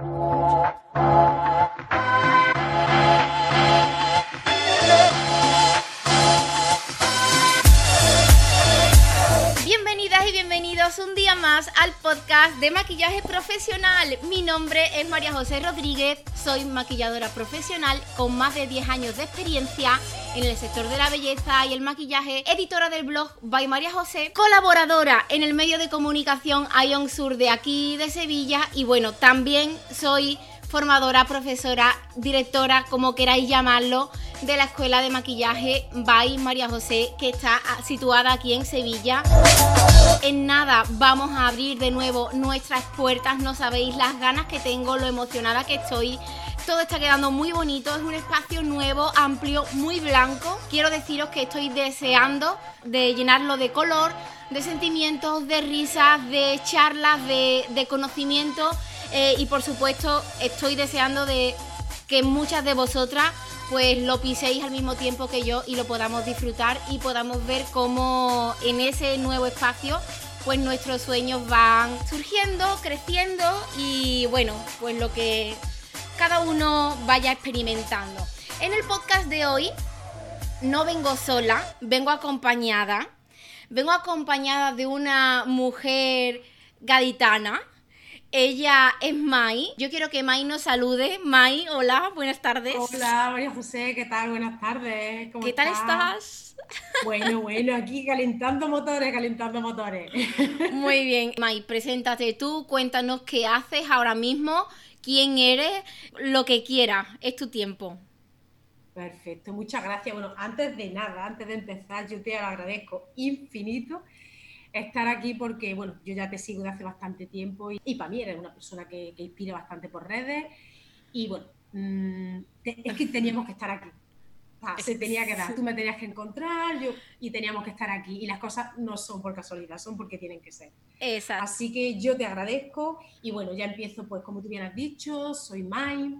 Thank you. Al podcast de maquillaje profesional. Mi nombre es María José Rodríguez, soy maquilladora profesional con más de 10 años de experiencia en el sector de la belleza y el maquillaje, editora del blog By María José, colaboradora en el medio de comunicación Ion Sur de aquí de Sevilla y bueno, también soy formadora, profesora, directora, como queráis llamarlo, de la Escuela de Maquillaje by María José, que está situada aquí en Sevilla. En nada vamos a abrir de nuevo nuestras puertas, no sabéis las ganas que tengo, lo emocionada que estoy. Todo está quedando muy bonito, es un espacio nuevo, amplio, muy blanco. Quiero deciros que estoy deseando de llenarlo de color, de sentimientos, de risas, de charlas, de, de conocimiento eh, y por supuesto estoy deseando de que muchas de vosotras pues lo piséis al mismo tiempo que yo y lo podamos disfrutar y podamos ver cómo en ese nuevo espacio pues nuestros sueños van surgiendo, creciendo y bueno, pues lo que cada uno vaya experimentando. En el podcast de hoy no vengo sola, vengo acompañada. Vengo acompañada de una mujer gaditana ella es Mai. Yo quiero que Mai nos salude. Mai, hola, buenas tardes. Hola, María José, ¿qué tal? Buenas tardes. ¿Qué tal estás? Bueno, bueno, aquí calentando motores, calentando motores. Muy bien. Mai, preséntate tú, cuéntanos qué haces ahora mismo, quién eres, lo que quieras. Es tu tiempo. Perfecto, muchas gracias. Bueno, antes de nada, antes de empezar, yo te agradezco infinito estar aquí porque, bueno, yo ya te sigo de hace bastante tiempo y, para mí eres una persona que, inspira bastante por redes y, bueno, mm, es que teníamos que estar aquí. se tenía que dar, tú me tenías que encontrar yo, y teníamos que estar aquí. Y las cosas no son por casualidad, son porque tienen que ser. Exacto. Así que yo te agradezco y bueno, ya empiezo, pues como tú bien has dicho, soy Mai,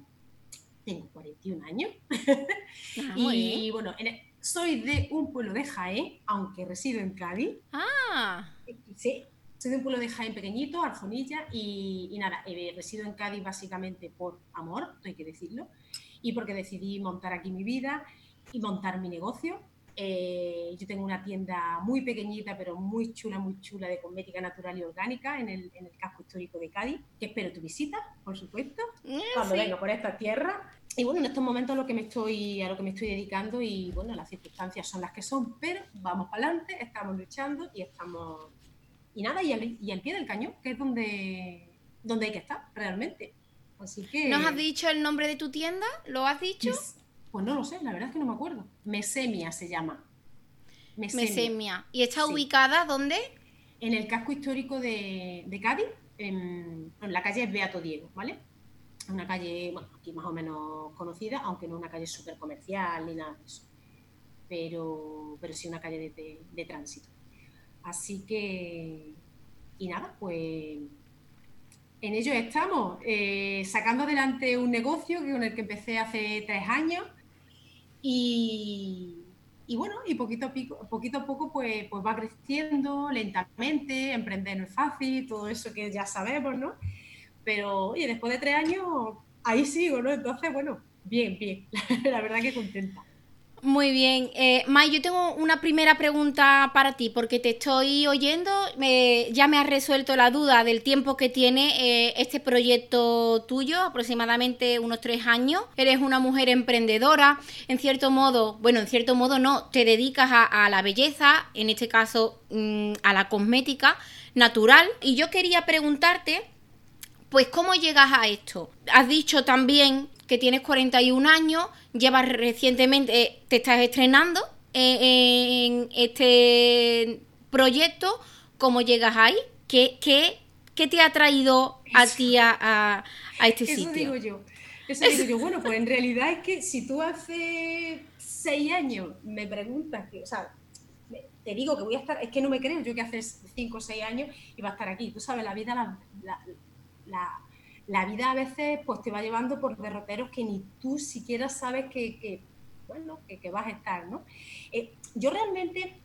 tengo 41 años. Ah, y bueno, en, soy de un pueblo de Jaén, aunque resido en Cádiz. Ah. Sí, soy de un pueblo de Jaén pequeñito, Arjonilla, y, nada, eh, resido en Cádiz básicamente por amor, hay que decirlo, y porque decidí montar aquí mi vida y montar mi negocio. Eh, yo tengo una tienda muy pequeñita, pero muy chula, muy chula de cosmética natural y orgánica en el, casco histórico de Cádiz, que espero tu visita, por supuesto, eh, cuando venga por esta tierra. Y bueno, en estos momentos a lo que me estoy, a lo que me estoy dedicando y bueno, las circunstancias son las que son, pero vamos para adelante, estamos luchando y estamos y nada, y al, pie del cañón, que es donde, donde hay que estar realmente. Así que. ¿Nos has dicho el nombre de tu tienda? ¿Lo has dicho? Pues no lo sé, la verdad es que no me acuerdo. Mesemia se llama. Mesemia. ¿Y está ubicada dónde? En el casco histórico de, Cádiz, en, en la calle Beato Diego, ¿vale? una calle, bueno, aquí más o menos conocida, aunque no una calle súper comercial ni nada de eso, pero, pero sí una calle de, tránsito. Así que, y nada, pues en ello estamos, eh, sacando adelante un negocio con el que empecé hace tres años y, bueno, y poquito a, poquito a poco pues, pues va creciendo lentamente, emprender no es fácil, todo eso que ya sabemos, ¿no? Pero, oye, después de tres años, ahí sigo, ¿no? Entonces, bueno, bien, bien. La verdad que contenta. Muy bien. Eh, yo tengo una primera pregunta para ti, porque te estoy oyendo, ya me has resuelto la duda del tiempo que tiene eh, este proyecto tuyo, aproximadamente unos tres años. Eres una mujer emprendedora, en cierto modo, bueno, en cierto modo no, te dedicas a, la belleza, en este caso mm, a la cosmética natural. Y yo quería preguntarte pues, ¿cómo llegas a esto? Has dicho también que tienes 41 años, llevas recientemente, eh, te estás estrenando eh, en este proyecto. ¿Cómo llegas ahí? ¿Qué, qué, te ha traído a ti a, este sitio? Eso digo yo. Eso digo yo. Bueno, pues en realidad es que si tú hace seis años me preguntas, que, o sea, te digo que voy a estar, es que no me creo yo que hace cinco o seis años iba a estar aquí. Tú sabes, la vida la, la, vida a veces pues te va llevando por derroteros que ni tú siquiera sabes que, bueno, que, vas a estar, ¿no? Eh, yo realmente,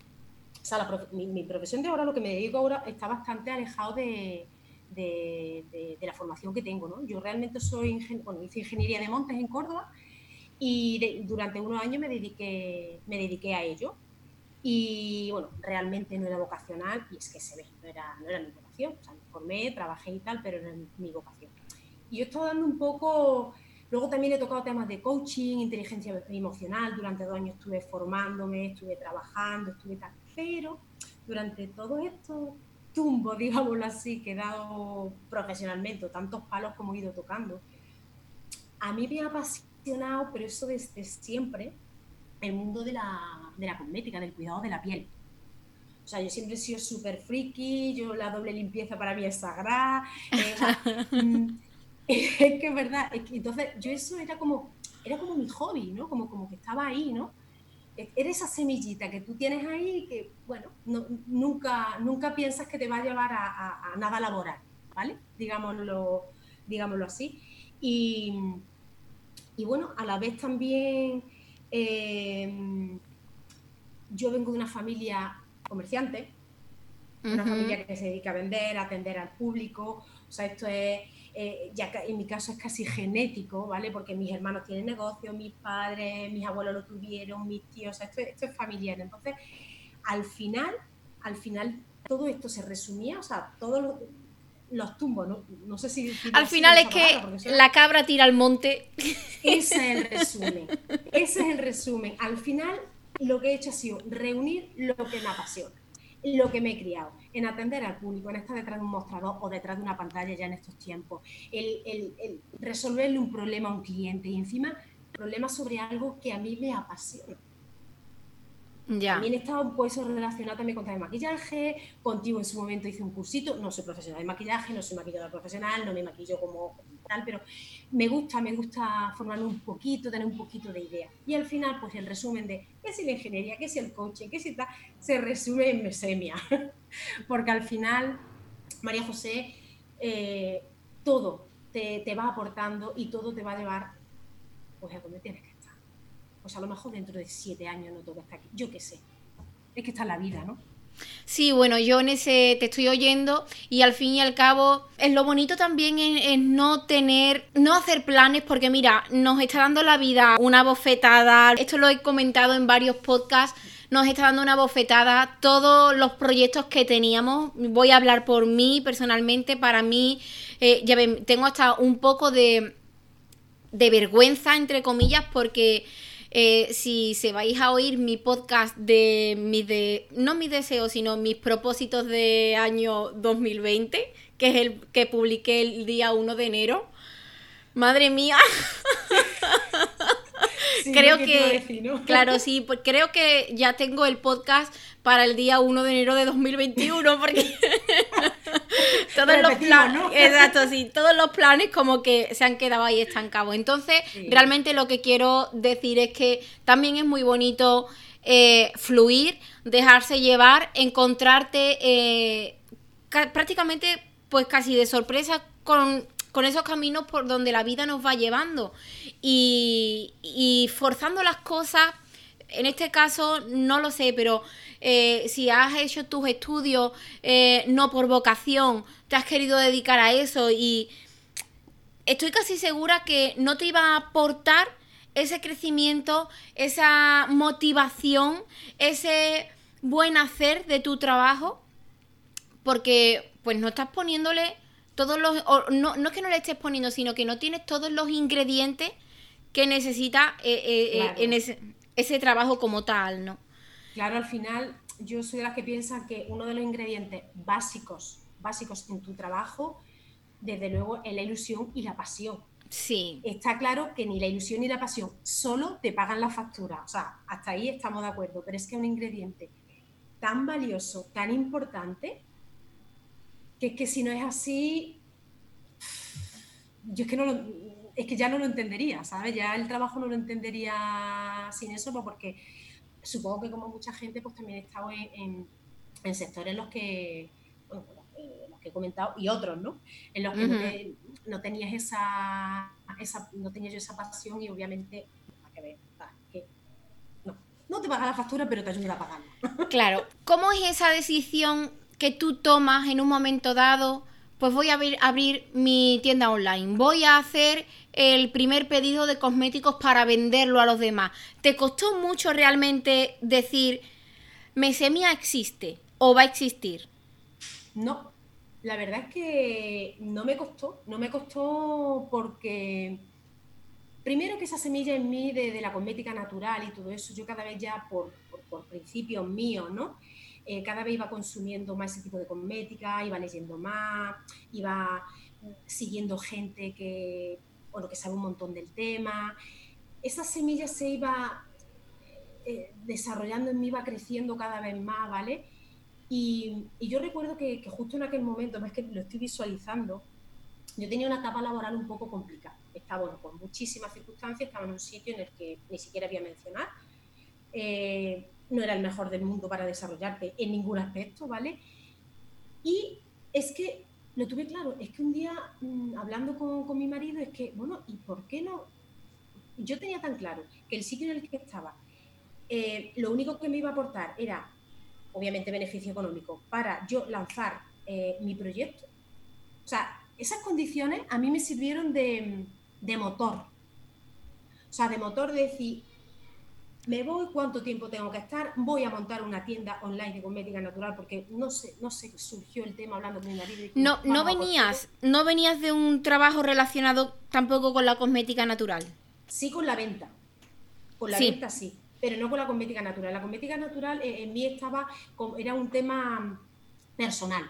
o sea, mi, profesión de ahora, lo que me dedico ahora, está bastante alejado de, de, la formación que tengo. ¿no? Yo realmente soy, bueno, hice ingeniería de montes en Córdoba y durante unos años me dediqué, me dediqué a ello. Y bueno, realmente no era vocacional y es que se ve, no era, no era mi vocación. O sea, me formé, trabajé y tal, pero no era mi vocación. Y yo estaba dando un poco, luego también he tocado temas de coaching, inteligencia emocional, durante dos años estuve formándome, estuve trabajando, estuve tal, pero durante todo esto tumbo, digámoslo así, que he dado profesionalmente, tantos palos como he ido tocando, a mí me ha apasionado, pero eso desde siempre, el mundo de la, de la cosmética, del cuidado de la piel. O sea, yo siempre he sido súper friki, yo la doble limpieza para mí es sagrada. Eh, mm, es que es verdad, entonces yo eso era como, era como mi hobby, ¿no? Como, como que estaba ahí, ¿no? eres esa semillita que tú tienes ahí que, bueno, nunca, nunca piensas que te va a llevar a, nada laboral, ¿vale? Digámoslo, digámoslo así. Y, bueno, a la vez también eh, yo vengo de una familia comerciante, una familia que se dedica a vender, a atender al público, o sea, esto es eh, ya en mi caso es casi genético, ¿vale? Porque mis hermanos tienen negocio, mis padres, mis abuelos lo tuvieron, mis tíos, esto, esto es familiar. Entonces, al final, al final todo esto se resumía, o sea, todos los, tumbos, ¿no? no sé si... Al final es que la cabra tira al monte. Ese es el resumen, ese es el resumen. Al final lo que he hecho ha sido reunir lo que me apasiona lo que me he criado, en atender al público, en estar detrás de un mostrador o detrás de una pantalla ya en estos tiempos, el, resolverle un problema a un cliente y encima problemas sobre algo que a mí me apasiona. También he estado pues, relacionado también con el maquillaje, contigo en su momento hice un cursito, no soy profesional de maquillaje, no soy maquilladora profesional, no me maquillo como pero me gusta, me gusta formarme un poquito, tener un poquito de idea. Y al final, pues el resumen de qué es la ingeniería, qué es el coaching, qué es tal, se resume en mesemia. Porque al final, María José, eh, todo te, te va aportando y todo te va a llevar pues a donde tienes que pues a lo mejor dentro de siete años no todo está aquí. Yo qué sé. Es que está la vida, ¿no? Sí, bueno, yo en ese te estoy oyendo y al fin y al cabo es lo bonito también es, no tener, no hacer planes porque mira, nos está dando la vida una bofetada, esto lo he comentado en varios podcasts, nos está dando una bofetada todos los proyectos que teníamos, voy a hablar por mí personalmente, para mí, eh, ya ven, tengo hasta un poco de, de vergüenza entre comillas porque eh, si se vais a oír mi podcast de mis de no mis deseos, sino mis propósitos de año 2020, que es el que publiqué el día 1 de enero. Madre mía. creo que, claro, sí, pues creo que ya tengo el podcast para el día 1 de enero de 2021 porque todos los planes, exacto, sí, todos los planes como que se han quedado ahí estancados. Entonces, realmente lo que quiero decir es que también es muy bonito eh, fluir, dejarse llevar, encontrarte eh, prácticamente pues casi de sorpresa con con esos caminos por donde la vida nos va llevando y, forzando las cosas. En este caso, no lo sé, pero eh, si has hecho tus estudios eh, no por vocación, te has querido dedicar a eso y estoy casi segura que no te iba a aportar ese crecimiento, esa motivación, ese buen hacer de tu trabajo, porque pues no estás poniéndole todos los, no, no es que no le estés poniendo, sino que no tienes todos los ingredientes que necesita eh, en ese, ese, trabajo como tal, ¿no? Claro, al final yo soy de las que piensa que uno de los ingredientes básicos, básicos en tu trabajo, desde luego, es la ilusión y la pasión. Sí. Está claro que ni la ilusión ni la pasión solo te pagan la factura. O sea, hasta ahí estamos de acuerdo, pero es que un ingrediente tan valioso, tan importante, que es que si no es así, yo es que no es que ya no lo entendería, ¿sabes? Ya el trabajo no lo entendería sin eso, pues porque supongo que como mucha gente, pues también he estado en, sectores en los que, bueno, los que he comentado y otros, ¿no? En los que no, tenías esa, esa, no tenía yo esa pasión y obviamente, que ver, que no, no te paga la factura, pero te ayuda a pagarla. Claro, ¿cómo es esa decisión que tú tomas en un momento dado pues voy a abrir, mi tienda online, voy a hacer el primer pedido de cosméticos para venderlo a los demás. ¿Te costó mucho realmente decir, Mesemia existe o va a existir? No, la verdad es que no me costó, no me costó porque primero que esa semilla en mí de, la cosmética natural y todo eso, yo cada vez ya por, por principios míos, ¿no? Eh, cada vez iba consumiendo más ese tipo de cosmética, iba leyendo más, iba siguiendo gente que, lo que sabe un montón del tema. Esa semilla se iba eh, desarrollando en mí, iba creciendo cada vez más, ¿vale? Y, yo recuerdo que, justo en aquel momento, más que lo estoy visualizando, yo tenía una etapa laboral un poco complicada. Estaba, bueno, con muchísimas circunstancias, estaba en un sitio en el que ni siquiera voy a mencionar. Eh, no era el mejor del mundo para desarrollarte en ningún aspecto, ¿vale? Y es que lo tuve claro, es que un día mm, hablando con, mi marido es que, bueno, ¿y por qué no? Yo tenía tan claro que el sitio en el que estaba, eh, lo único que me iba a aportar era, obviamente, beneficio económico para yo lanzar eh, mi proyecto. O sea, esas condiciones a mí me sirvieron de, de motor. O sea, de motor de decir, me voy, cuánto tiempo tengo que estar, voy a montar una tienda online de cosmética natural porque no sé, no sé, surgió el tema hablando con mi marido. no, no venías, no venías de un trabajo relacionado tampoco con la cosmética natural. Sí, con la venta. Con la venta sí, pero no con la cosmética natural. La cosmética natural eh, en mí estaba, era un tema personal.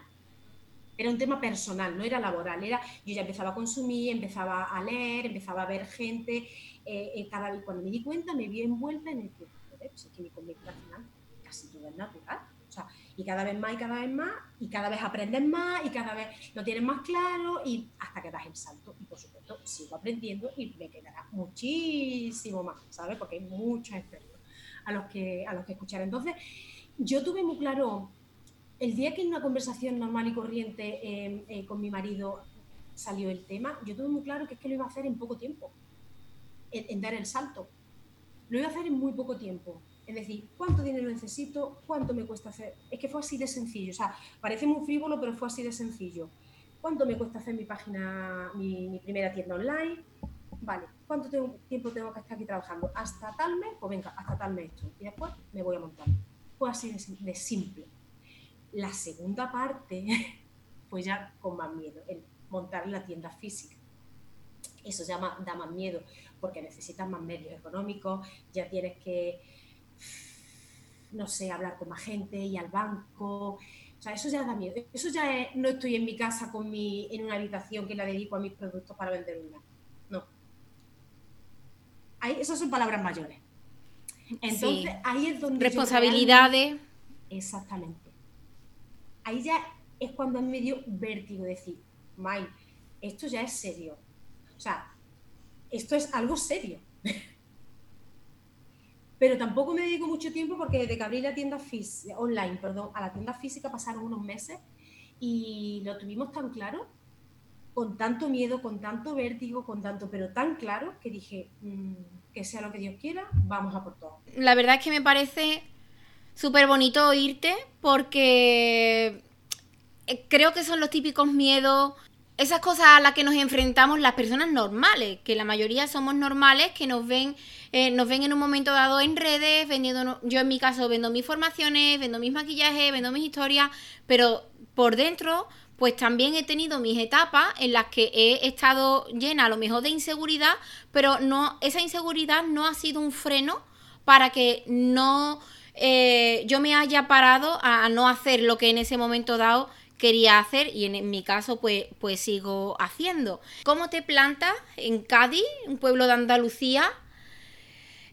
Era un tema personal, no era laboral. Era, yo ya empezaba a consumir, empezaba a leer, empezaba a ver gente eh, eh, cada cuando me di cuenta me vi envuelta en el que, pues es que mi cosmética al final casi todo es natural. O sea, y cada vez más y cada vez más, y cada vez aprendes más, y cada vez lo tienes más claro, y hasta que das el salto. Y por supuesto, sigo aprendiendo y me quedará muchísimo más, ¿sabes? Porque hay muchos expertos a los que, a los que escuchar. Entonces, yo tuve muy claro, el día que en una conversación normal y corriente eh, con mi marido salió el tema, yo tuve muy claro que es que lo iba a hacer en poco tiempo en, dar el salto. Lo iba a hacer en muy poco tiempo. Es decir, ¿cuánto dinero necesito? ¿Cuánto me cuesta hacer? Es que fue así de sencillo. O sea, parece muy frívolo, pero fue así de sencillo. ¿Cuánto me cuesta hacer mi página, mi, primera tienda online? Vale, ¿cuánto tiempo tengo que estar aquí trabajando? ¿Hasta tal mes? Pues venga, hasta tal mes esto. Y después me voy a montar. Fue así de simple. La segunda parte, pues ya con más miedo, el montar la tienda física. Eso ya da más miedo, porque necesitas más medios económicos, ya tienes que, no sé, hablar con más gente y al banco. O sea, eso ya da miedo. Eso ya es, no estoy en mi casa con mi, en una habitación que la dedico a mis productos para vender una. No. Ahí, esas son palabras mayores. Entonces, ahí es donde... Responsabilidades. exactamente. Ahí ya es cuando me dio vértigo decir, May, esto ya es serio. O sea, esto es algo serio. Pero tampoco me dedico mucho tiempo porque desde que abrí la tienda física, online, perdón, a la tienda física pasaron unos meses y lo tuvimos tan claro, con tanto miedo, con tanto vértigo, con tanto, pero tan claro que dije, mm, que sea lo que Dios quiera, vamos a por todo. La verdad es que me parece súper bonito oírte porque eh, creo que son los típicos miedos esas cosas a las que nos enfrentamos las personas normales, que la mayoría somos normales, que nos ven, eh, nos ven en un momento dado en redes, vendiendo, yo en mi caso vendo mis formaciones, vendo mis maquillajes, vendo mis historias, pero por dentro, pues también he tenido mis etapas en las que he estado llena a lo mejor de inseguridad, pero no, esa inseguridad no ha sido un freno para que no eh, yo me haya parado a no hacer lo que en ese momento dado quería hacer y en, mi caso pues, pues sigo haciendo. ¿Cómo te plantas en Cádiz, un pueblo de Andalucía,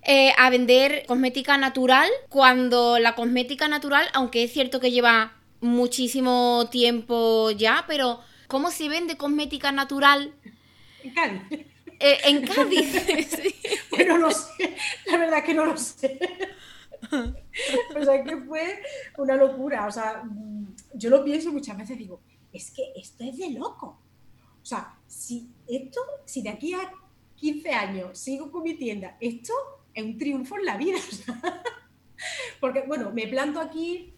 eh, a vender cosmética natural cuando la cosmética natural, aunque es cierto que lleva muchísimo tiempo ya, pero ¿cómo se vende cosmética natural? En Cádiz. Eh, en Cádiz. sí. no sé, la verdad que no lo sé. o sea, que fue una locura. O sea, yo lo pienso muchas veces, digo, es que esto es de loco. O sea, si esto, si de aquí a 15 años sigo con mi tienda, esto es un triunfo en la vida. Porque, bueno, me planto aquí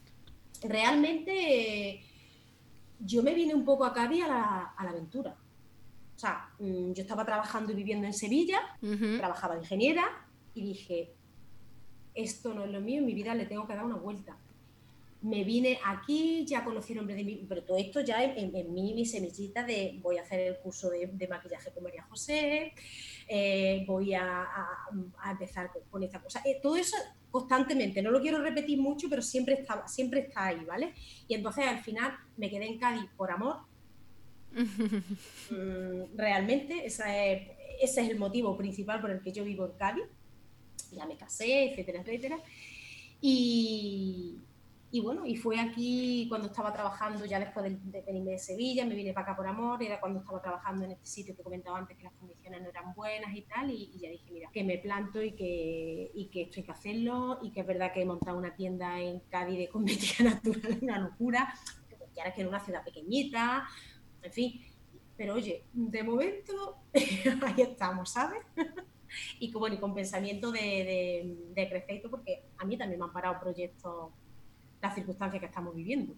realmente yo me vine un poco a Cádiz a la, a la aventura. O sea, mm, yo estaba trabajando y viviendo en Sevilla, trabajaba de ingeniera y dije, esto no es lo mío, en mi vida le tengo que dar una vuelta. Me vine aquí, ya conocí el nombre de mi, pero todo esto ya en, en, mí, mi semillita de voy a hacer el curso de, maquillaje con María José, eh, voy a, empezar con, esta cosa. Eh, todo eso constantemente, no lo quiero repetir mucho, pero siempre, estaba, siempre está ahí, ¿vale? Y entonces al final me quedé en Cádiz por amor. Mm, realmente, esa es, ese es el motivo principal por el que yo vivo en Cádiz ya me casé, etcétera, etcétera. Y, y bueno, y fue aquí cuando estaba trabajando, ya después de, venirme de Sevilla, me vine para acá por amor, era cuando estaba trabajando en este sitio que comentaba antes que las condiciones no eran buenas y tal, y, ya dije, mira, que me planto y que, y que esto hay que hacerlo, y que es verdad que he montado una tienda en Cádiz de cosmética natural, una locura, que ahora que en una ciudad pequeñita, en fin, pero oye, de momento ahí estamos, ¿sabes? y con, bueno, con pensamiento de, de, crecer, porque a mí también me han parado proyectos, las circunstancias que estamos viviendo.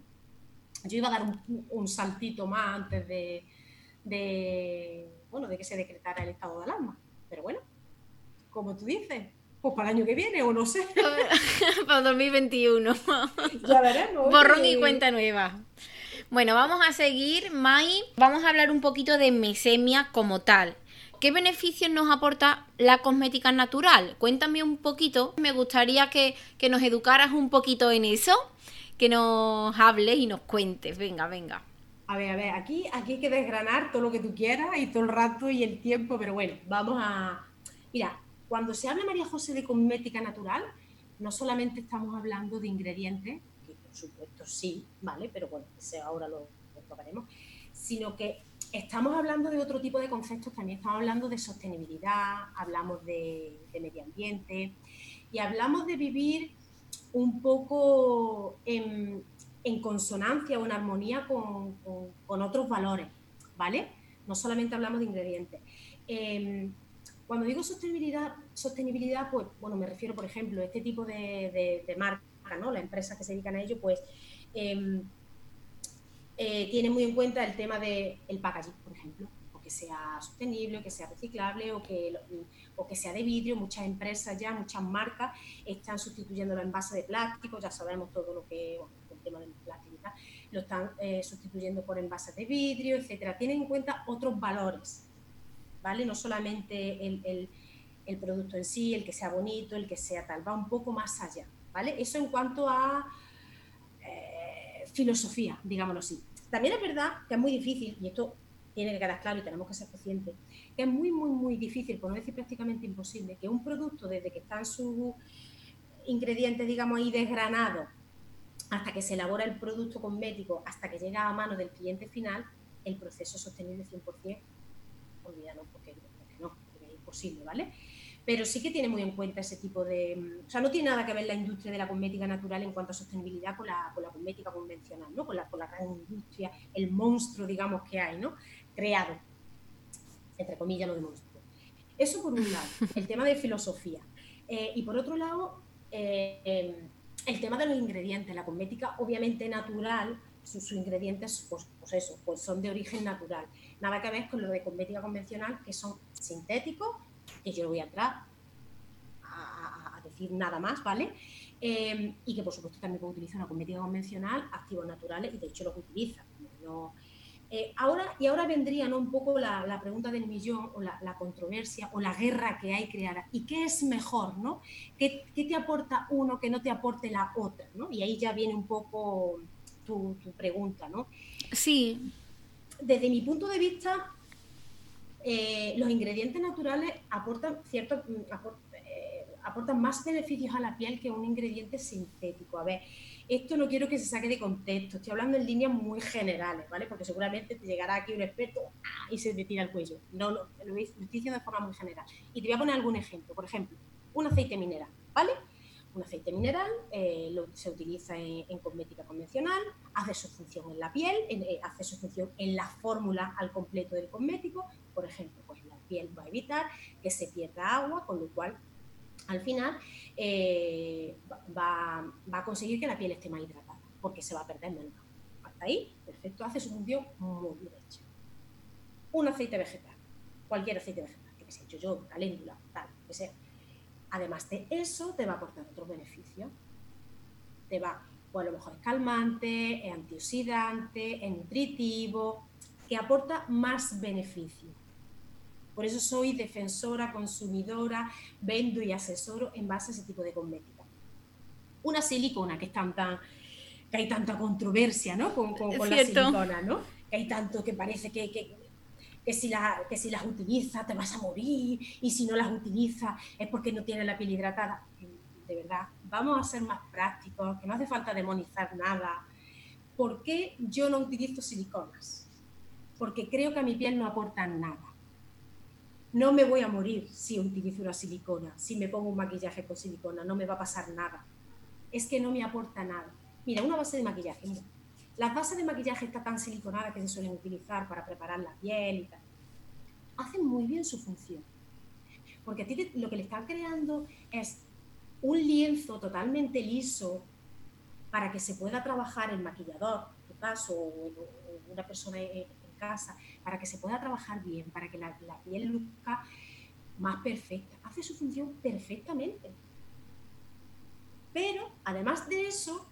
Yo iba a dar un, un saltito más antes de, de, bueno, de que se decretara el estado de alarma, pero bueno, como tú dices, pues para el año que viene o no sé. para 2021. ya veremos. Borrón y cuenta nueva. Bueno, vamos a seguir, Mai. Vamos a hablar un poquito de mesemia como tal. ¿Qué beneficios nos aporta la cosmética natural? Cuéntame un poquito. Me gustaría que, nos educaras un poquito en eso, que nos hables y nos cuentes. Venga, venga. A ver, a ver, aquí, aquí hay que desgranar todo lo que tú quieras y todo el rato y el tiempo, pero bueno, vamos a... Mira, cuando se habla, María José, de cosmética natural, no solamente estamos hablando de ingredientes, que por supuesto sí, ¿vale? Pero bueno, ahora lo, lo tocaremos, sino que estamos hablando de otro tipo de conceptos también, estamos hablando de sostenibilidad, hablamos de, medio ambiente y hablamos de vivir un poco en, consonancia o en armonía con, otros valores, ¿vale? No solamente hablamos de ingredientes. Em, cuando digo sostenibilidad, sostenibilidad, pues, bueno, me refiero, por ejemplo, a este tipo de, de, marca, ¿no? Las empresas que se dedican a ello, pues, em, eh, tiene muy en cuenta el tema del el packaging, por ejemplo, o que sea sostenible, o que sea reciclable, o que, o que sea de vidrio. Muchas empresas ya, muchas marcas están sustituyendo los envases de plástico, ya sabemos todo lo que, el tema del plástico lo están eh, sustituyendo por envases de vidrio, etcétera. Tienen en cuenta otros valores, ¿vale? No solamente el, el, el producto en sí, el que sea bonito, el que sea tal, va un poco más allá, ¿vale? Eso en cuanto a filosofía, digámoslo así. También es verdad que es muy difícil, y esto tiene que quedar claro y tenemos que ser conscientes, que es muy, muy, muy difícil, por no decir prácticamente imposible, que un producto desde que están sus ingredientes, digamos, ahí desgranados, hasta que se elabora el producto cosmético, hasta que llega a mano del cliente final, el proceso sostenible 100%, olvídalo porque, porque no, porque es imposible, ¿vale? Pero sí que tiene muy en cuenta ese tipo de... O sea, no tiene nada que ver la industria de la cosmética natural en cuanto a sostenibilidad con la, con la cosmética convencional, ¿no? Con la, con la gran industria, el monstruo, digamos, que hay, ¿no? Creado, entre comillas, lo de monstruo. Eso por un lado, el tema de filosofía. Eh, y por otro lado, eh, em, el tema de los ingredientes. La cosmética, obviamente natural, sus, ingredientes, pues, pues, eso, pues son de origen natural. Nada que ver con lo de cosmética convencional, que son sintéticos que yo no voy a entrar a, decir nada más, ¿vale? Em, y que por supuesto también puedo utilizar una cosmética convencional, activos naturales, y de hecho los utiliza. Eh, ahora, y ahora vendría ¿no? un poco la, pregunta del millón, o la, controversia, o la guerra que hay creada. ¿Y qué es mejor? ¿no? ¿Qué, te aporta uno que no te aporte la otra? ¿no? Y ahí ya viene un poco tu, tu pregunta, ¿no? Sí. Desde mi punto de vista, eh, los ingredientes naturales aportan, cierto, mm, eh, aportan más beneficios a la piel que un ingrediente sintético. A ver, esto no quiero que se saque de contexto, estoy hablando en líneas muy generales, ¿vale? Porque seguramente te llegará aquí un experto ¡ah! y se te tira el cuello. No, lo estoy diciendo de forma muy general. Y te voy a poner algún ejemplo. Por ejemplo, un aceite mineral, ¿vale? Un aceite mineral eh, se utiliza en, cosmética convencional, hace su función en la piel, hace su función en la fórmula al completo del cosmético. Por ejemplo, pues la piel va a evitar que se pierda agua, con lo cual al final eh, va, a conseguir que la piel esté más hidratada, porque se va a perder menos. hasta ahí, perfecto, hace su función muy bien hecha. Un aceite vegetal, cualquier aceite vegetal, que sea yo, caléndula, tal, que sea. Además de eso, te va a aportar otro beneficio. Te va, pues a lo mejor es calmante, es antioxidante, es nutritivo, que aporta más beneficio. Por eso soy defensora, consumidora, vendo y asesoro en base a ese tipo de cosmética. Una silicona que es tanta, que hay tanta controversia ¿no? con, con, la silicona, ¿no? que hay tanto que parece que, que, que, si la, que si las utilizas te vas a morir y si no las utilizas es porque no tienes la piel hidratada. De verdad, vamos a ser más prácticos, que no hace falta demonizar nada. ¿Por qué yo no utilizo siliconas? Porque creo que a mi piel no aportan nada. No me voy a morir si utilizo una silicona, si me pongo un maquillaje con silicona, no me va a pasar nada. Es que no me aporta nada. Mira, una base de maquillaje. Las bases de maquillaje está tan siliconadas que se suelen utilizar para preparar la piel y tal. Hacen muy bien su función. Porque a ti lo que le están creando es un lienzo totalmente liso para que se pueda trabajar el maquillador, en tu caso, o una persona en casa, para que se pueda trabajar bien, para que la, la piel luzca más perfecta. Hace su función perfectamente. Pero, además de eso,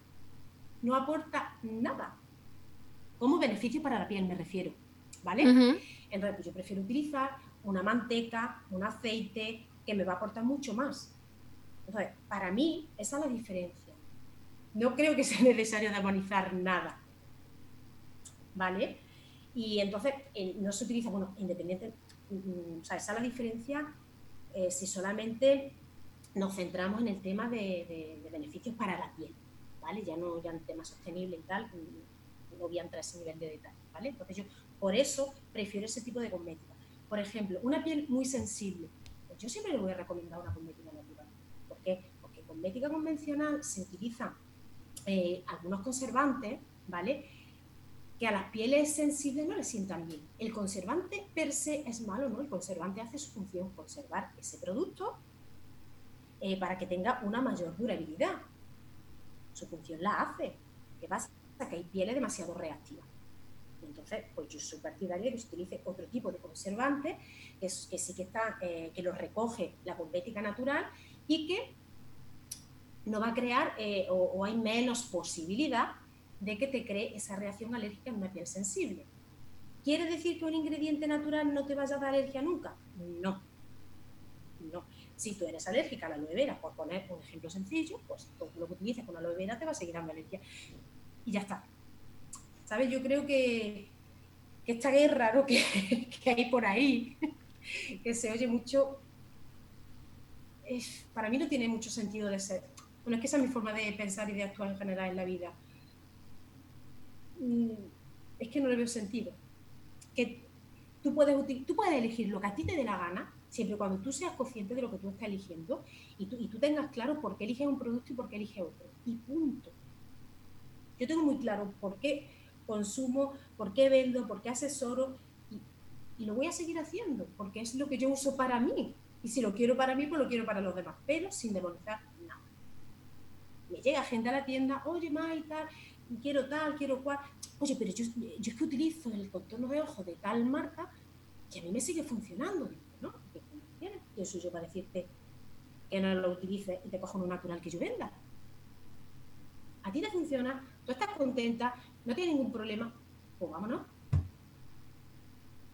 no aporta nada. Como beneficio para la piel me refiero. ¿Vale? Entonces, pues yo prefiero utilizar una manteca, un aceite, que me va a aportar mucho más. Entonces, para mí, esa es la diferencia. No creo que sea necesario demonizar nada. ¿Vale? Y entonces no se utiliza, bueno, independiente, mm, o sea, esa es la diferencia eh, si solamente nos centramos en el tema de, beneficios para la piel. Ya no ya en temas sostenibles y tal, no voy a entrar a ese nivel de detalle, ¿vale? Entonces yo por eso prefiero ese tipo de cosmética. Por ejemplo, una piel muy sensible, pues yo siempre le voy a recomendar una cosmética natural. ¿Por qué? Porque cosmética convencional se utilizan eh, algunos conservantes, ¿vale? Que a las pieles sensibles no les sientan bien. El conservante per se es malo, ¿no? El conservante hace su función, conservar ese producto eh, para que tenga una mayor durabilidad su función la hace. ¿Qué pasa? Que hay pieles demasiado reactivas. Entonces, pues yo soy partidaria de que utilice otro tipo de conservante, que, sí que está, eh, que lo recoge la cosmética natural y que no va a crear eh, o, hay menos posibilidad de que te cree esa reacción alérgica en una piel sensible. ¿Quiere decir que un ingrediente natural no te vaya a dar alergia nunca? No. No. Si tú eres alérgica a la aloe vera, por poner un ejemplo sencillo, pues todo lo que utilices con aloe vera te va a seguir dando alergia. Y ya está. ¿Sabes? Yo creo que, esta guerra ¿no? que, hay por ahí, que se oye mucho, para mí no tiene mucho sentido de ser. Bueno, es que esa es mi forma de pensar y de actuar en general en la vida. Mm, es que no le veo sentido. Que tú puedes, tú puedes elegir lo que a ti te dé la gana siempre cuando tú seas consciente de lo que tú estás eligiendo y tú, y tú tengas claro por qué eliges un producto y por qué eliges otro. Y punto. Yo tengo muy claro por qué consumo, por qué vendo, por qué asesoro y, y lo voy a seguir haciendo porque es lo que yo uso para mí. Y si lo quiero para mí, pues lo quiero para los demás, pero sin demonizar nada. Me llega gente a la tienda, oye, y tal, quiero tal, quiero cual. Oye, pero yo, yo es que utilizo el contorno de ojo de tal marca y a mí me sigue funcionando. ¿no? ¿Quién soy yo para decirte que no lo utilices y te cojo uno natural que yo venda? A ti te funciona, tú estás contenta, no tienes ningún problema, pues vámonos.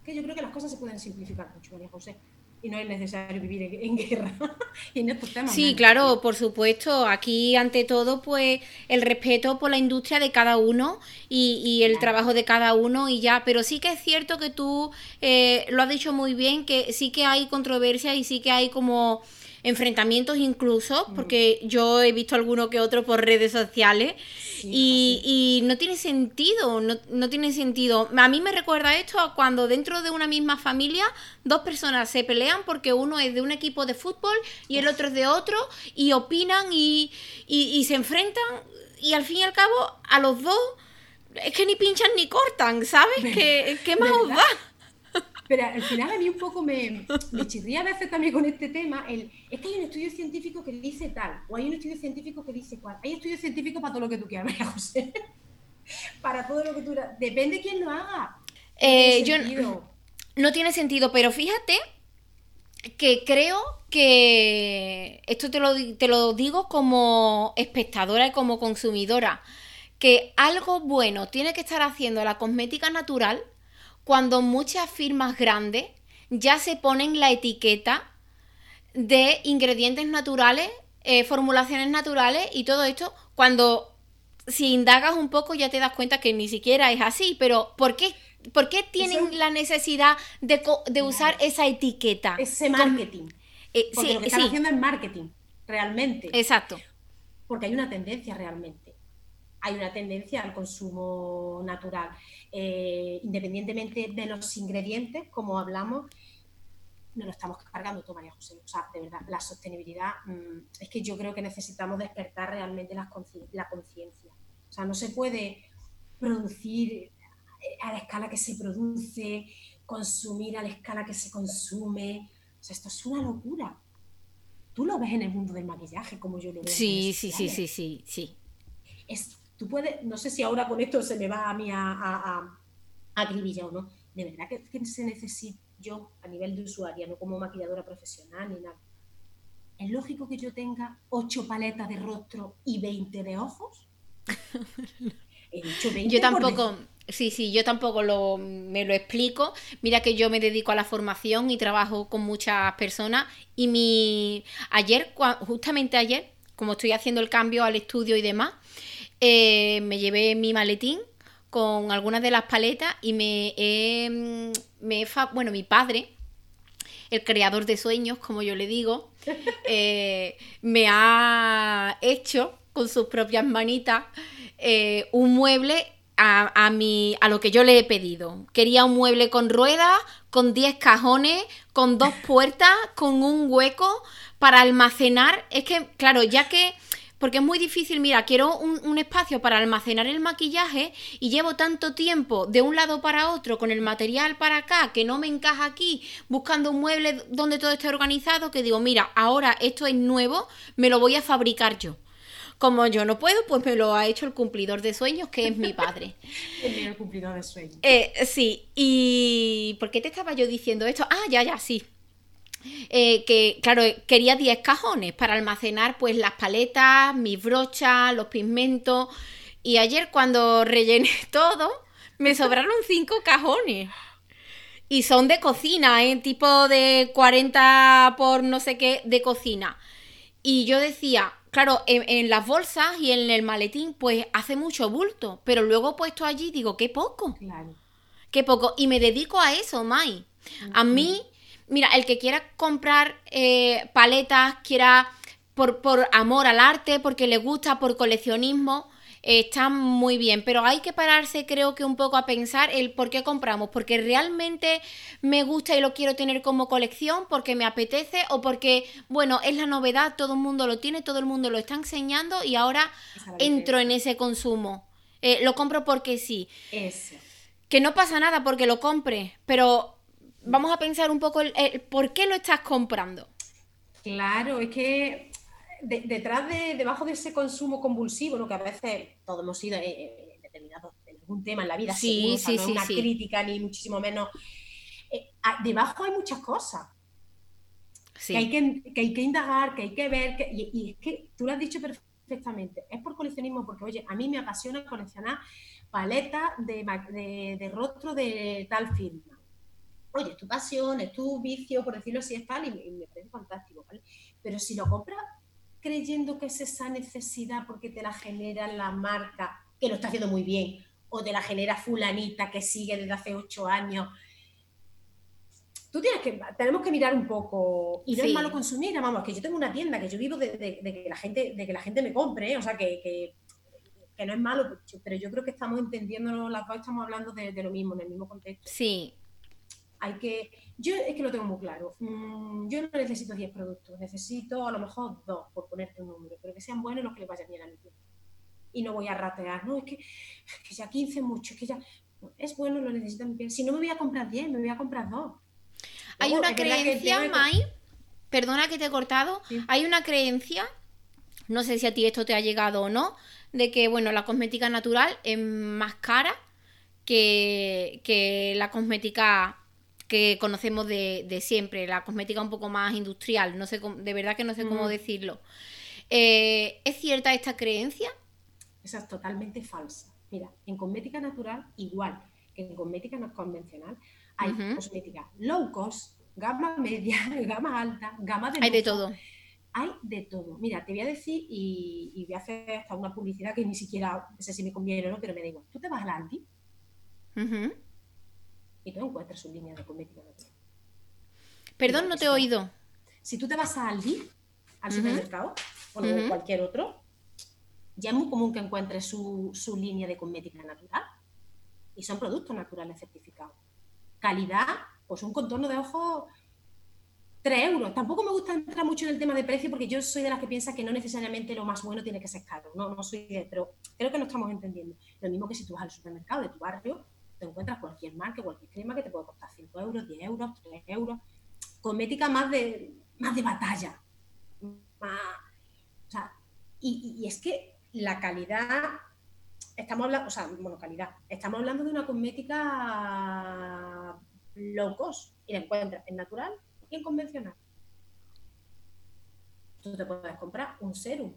Que yo creo que las cosas se pueden simplificar mucho, María José y no es necesario vivir en, guerra y en estos temas. Sí, claro, por supuesto. Aquí, ante todo, pues el respeto por la industria de cada uno y, el trabajo de cada uno y ya. Pero sí que es cierto que tú eh, lo has dicho muy bien, que sí que hay controversia y sí que hay como enfrentamientos incluso, mm. porque yo he visto alguno que otro por redes sociales y, no tiene sentido, no, tiene sentido. A mí me recuerda esto a cuando dentro de una misma familia dos personas se pelean porque uno es de un equipo de fútbol y el otro es de otro y opinan y, se enfrentan y al fin y al cabo a los dos es que ni pinchan ni cortan, ¿sabes? ¿Qué, qué más os da? Pero al final a mí un poco me, me chirría a veces también con este tema, el, es que hay un estudio científico que dice tal, o hay un estudio científico que dice cual. Hay estudios científicos para todo lo que tú quieras, José. para todo lo que tú... Depende de quién lo haga. Eh, yo no tiene sentido, pero fíjate que creo que esto te lo, te lo digo como espectadora y como consumidora, que algo bueno tiene que estar haciendo la cosmética natural cuando muchas firmas grandes ya se ponen la etiqueta de ingredientes naturales, eh, formulaciones naturales y todo esto, cuando si indagas un poco ya te das cuenta que ni siquiera es así, pero ¿por qué ¿Por qué tienen la necesidad de, usar esa etiqueta? Ese marketing. Eh, Porque lo que están haciendo es marketing, realmente. Exacto. Porque hay una tendencia realmente. Hay una tendencia al consumo natural. Eh, independientemente de los ingredientes, como hablamos, no lo estamos cargando todo, María José. O sea, de verdad, la sostenibilidad mm, es que yo creo que necesitamos despertar realmente la conciencia. O sea, no se puede producir a la escala que se produce, consumir a la escala que se consume. O sea, esto es una locura. Tú lo ves en el mundo del maquillaje, como yo lo veo. Sí, sí, sí, sí, sí, sí. Tú puedes, no sé si ahora con esto se me va a mí a, a, o no. De verdad que, se necesita yo a nivel de usuaria, no como maquilladora profesional ni nada. ¿Es lógico que yo tenga 8 paletas de rostro y 20 de ojos? He dicho 20 yo tampoco, Sí, sí, yo tampoco lo, me lo explico. Mira que yo me dedico a la formación y trabajo con muchas personas. Y mi ayer, justamente ayer, como estoy haciendo el cambio al estudio y demás, eh, me llevé mi maletín con algunas de las paletas y me he, me bueno, mi padre, el creador de sueños, como yo le digo, eh, me ha hecho con sus propias manitas eh, un mueble a, a, lo que yo le he pedido. Quería un mueble con ruedas, con 10 cajones, con dos puertas, con un hueco para almacenar. Es que, claro, ya que porque es muy difícil, mira, quiero un, un, espacio para almacenar el maquillaje y llevo tanto tiempo de un lado para otro con el material para acá que no me encaja aquí buscando un mueble donde todo esté organizado que digo, mira, ahora esto es nuevo, me lo voy a fabricar yo. Como yo no puedo, pues me lo ha hecho el cumplidor de sueños, que es mi padre. el cumplidor de sueños. Eh, sí, y ¿por qué te estaba yo diciendo esto? Ah, ya, ya, sí. Eh, que claro, quería 10 cajones para almacenar pues las paletas, mis brochas, los pigmentos. Y ayer cuando rellené todo, me sobraron 5 cajones. Y son de cocina, ¿eh? tipo de 40 por no sé qué de cocina. Y yo decía, Claro, en, las bolsas y en el maletín, pues hace mucho bulto, pero luego puesto allí digo, qué poco. Claro. Qué poco. Y me dedico a eso, Mai. A mí, mira, el que quiera comprar eh, paletas, quiera por, por amor al arte, porque le gusta, por coleccionismo, está muy bien, pero hay que pararse creo que un poco a pensar el por qué compramos, porque realmente me gusta y lo quiero tener como colección, porque me apetece o porque, bueno, es la novedad, todo el mundo lo tiene, todo el mundo lo está enseñando y ahora entro en ese consumo. Eh, lo compro porque sí. Eso. Que no pasa nada porque lo compre, pero vamos a pensar un poco el por qué lo estás comprando. Claro, es que detrás de, debajo de ese consumo convulsivo, lo que a veces todos hemos sido eh, eh determinados en algún tema en la vida, sí, sí, no sí, una crítica ni muchísimo menos. Eh, debajo hay muchas cosas. Que, hay que, hay que indagar, que hay que ver, y, es que tú lo has dicho perfectamente, es por coleccionismo, porque oye, a mí me apasiona coleccionar paletas de, de, rostro de tal firma. Oye, es tu pasión, es tu vicio, por decirlo así, es tal, y, y me parece fantástico, ¿vale? Pero si lo compras creyendo que es esa necesidad porque te la genera la marca, que lo está haciendo muy bien, o te la genera fulanita que sigue desde hace ocho años. Tú tienes que, tenemos que mirar un poco, y no es malo consumir, vamos, que yo tengo una tienda, que yo vivo de, que, la gente, de que la gente me compre, o sea, que, que, no es malo, pero yo creo que estamos entendiendo, las dos estamos hablando de, de lo mismo, en el mismo contexto. Sí, hay que, yo es que lo tengo muy claro, mm, yo no necesito 10 productos, necesito a lo mejor dos, por ponerte un número, pero que sean buenos los que le vayan bien a mi piel. Y no voy a ratear, no, es que, ya 15 mucho, es que ya, es bueno, lo necesito mi. Si no me voy a comprar 10, me voy a comprar dos. Hay una creencia, Mai, perdona que te he cortado, hay una creencia no sé si a ti esto te ha llegado o no, de que, bueno, la cosmética natural es más cara que, que la cosmética que conocemos de, siempre, la cosmética un poco más industrial, no sé de verdad que no sé cómo decirlo. Eh, ¿Es cierta esta creencia? Esa es totalmente falsa. Mira, en cosmética natural, igual que en cosmética no convencional, hay cosmética low cost, gama media, gama alta, gama de... Hay de todo. Hay de todo. Mira, te voy a decir y, voy a hacer hasta una publicidad que ni siquiera sé si me conviene o no, pero me da igual. Tú te vas al Aldi y encuentras su línea de cosmética natural. Perdón, no te he oído. Si tú te vas a Aldi, al supermercado, o cualquier otro, ya es muy común que encuentres su, línea de cosmética natural. Y son productos naturales certificados. Calidad, pues un contorno de ojos 3 euros. Tampoco me gusta entrar mucho en el tema de precio porque yo soy de las que piensa que no necesariamente lo más bueno tiene que ser caro. No, no soy de, pero creo que no estamos entendiendo. Lo mismo que si tú vas al supermercado de tu barrio, te encuentras cualquier marca, cualquier crema que te puede costar 5 euros, 10 euros, 3 euros. Cosmética más de, más de batalla. y, es que la calidad, estamos hablando, o sea, bueno, calidad, estamos hablando de una cosmética low cost y la encuentras en natural y en convencional. Tú te puedes comprar un serum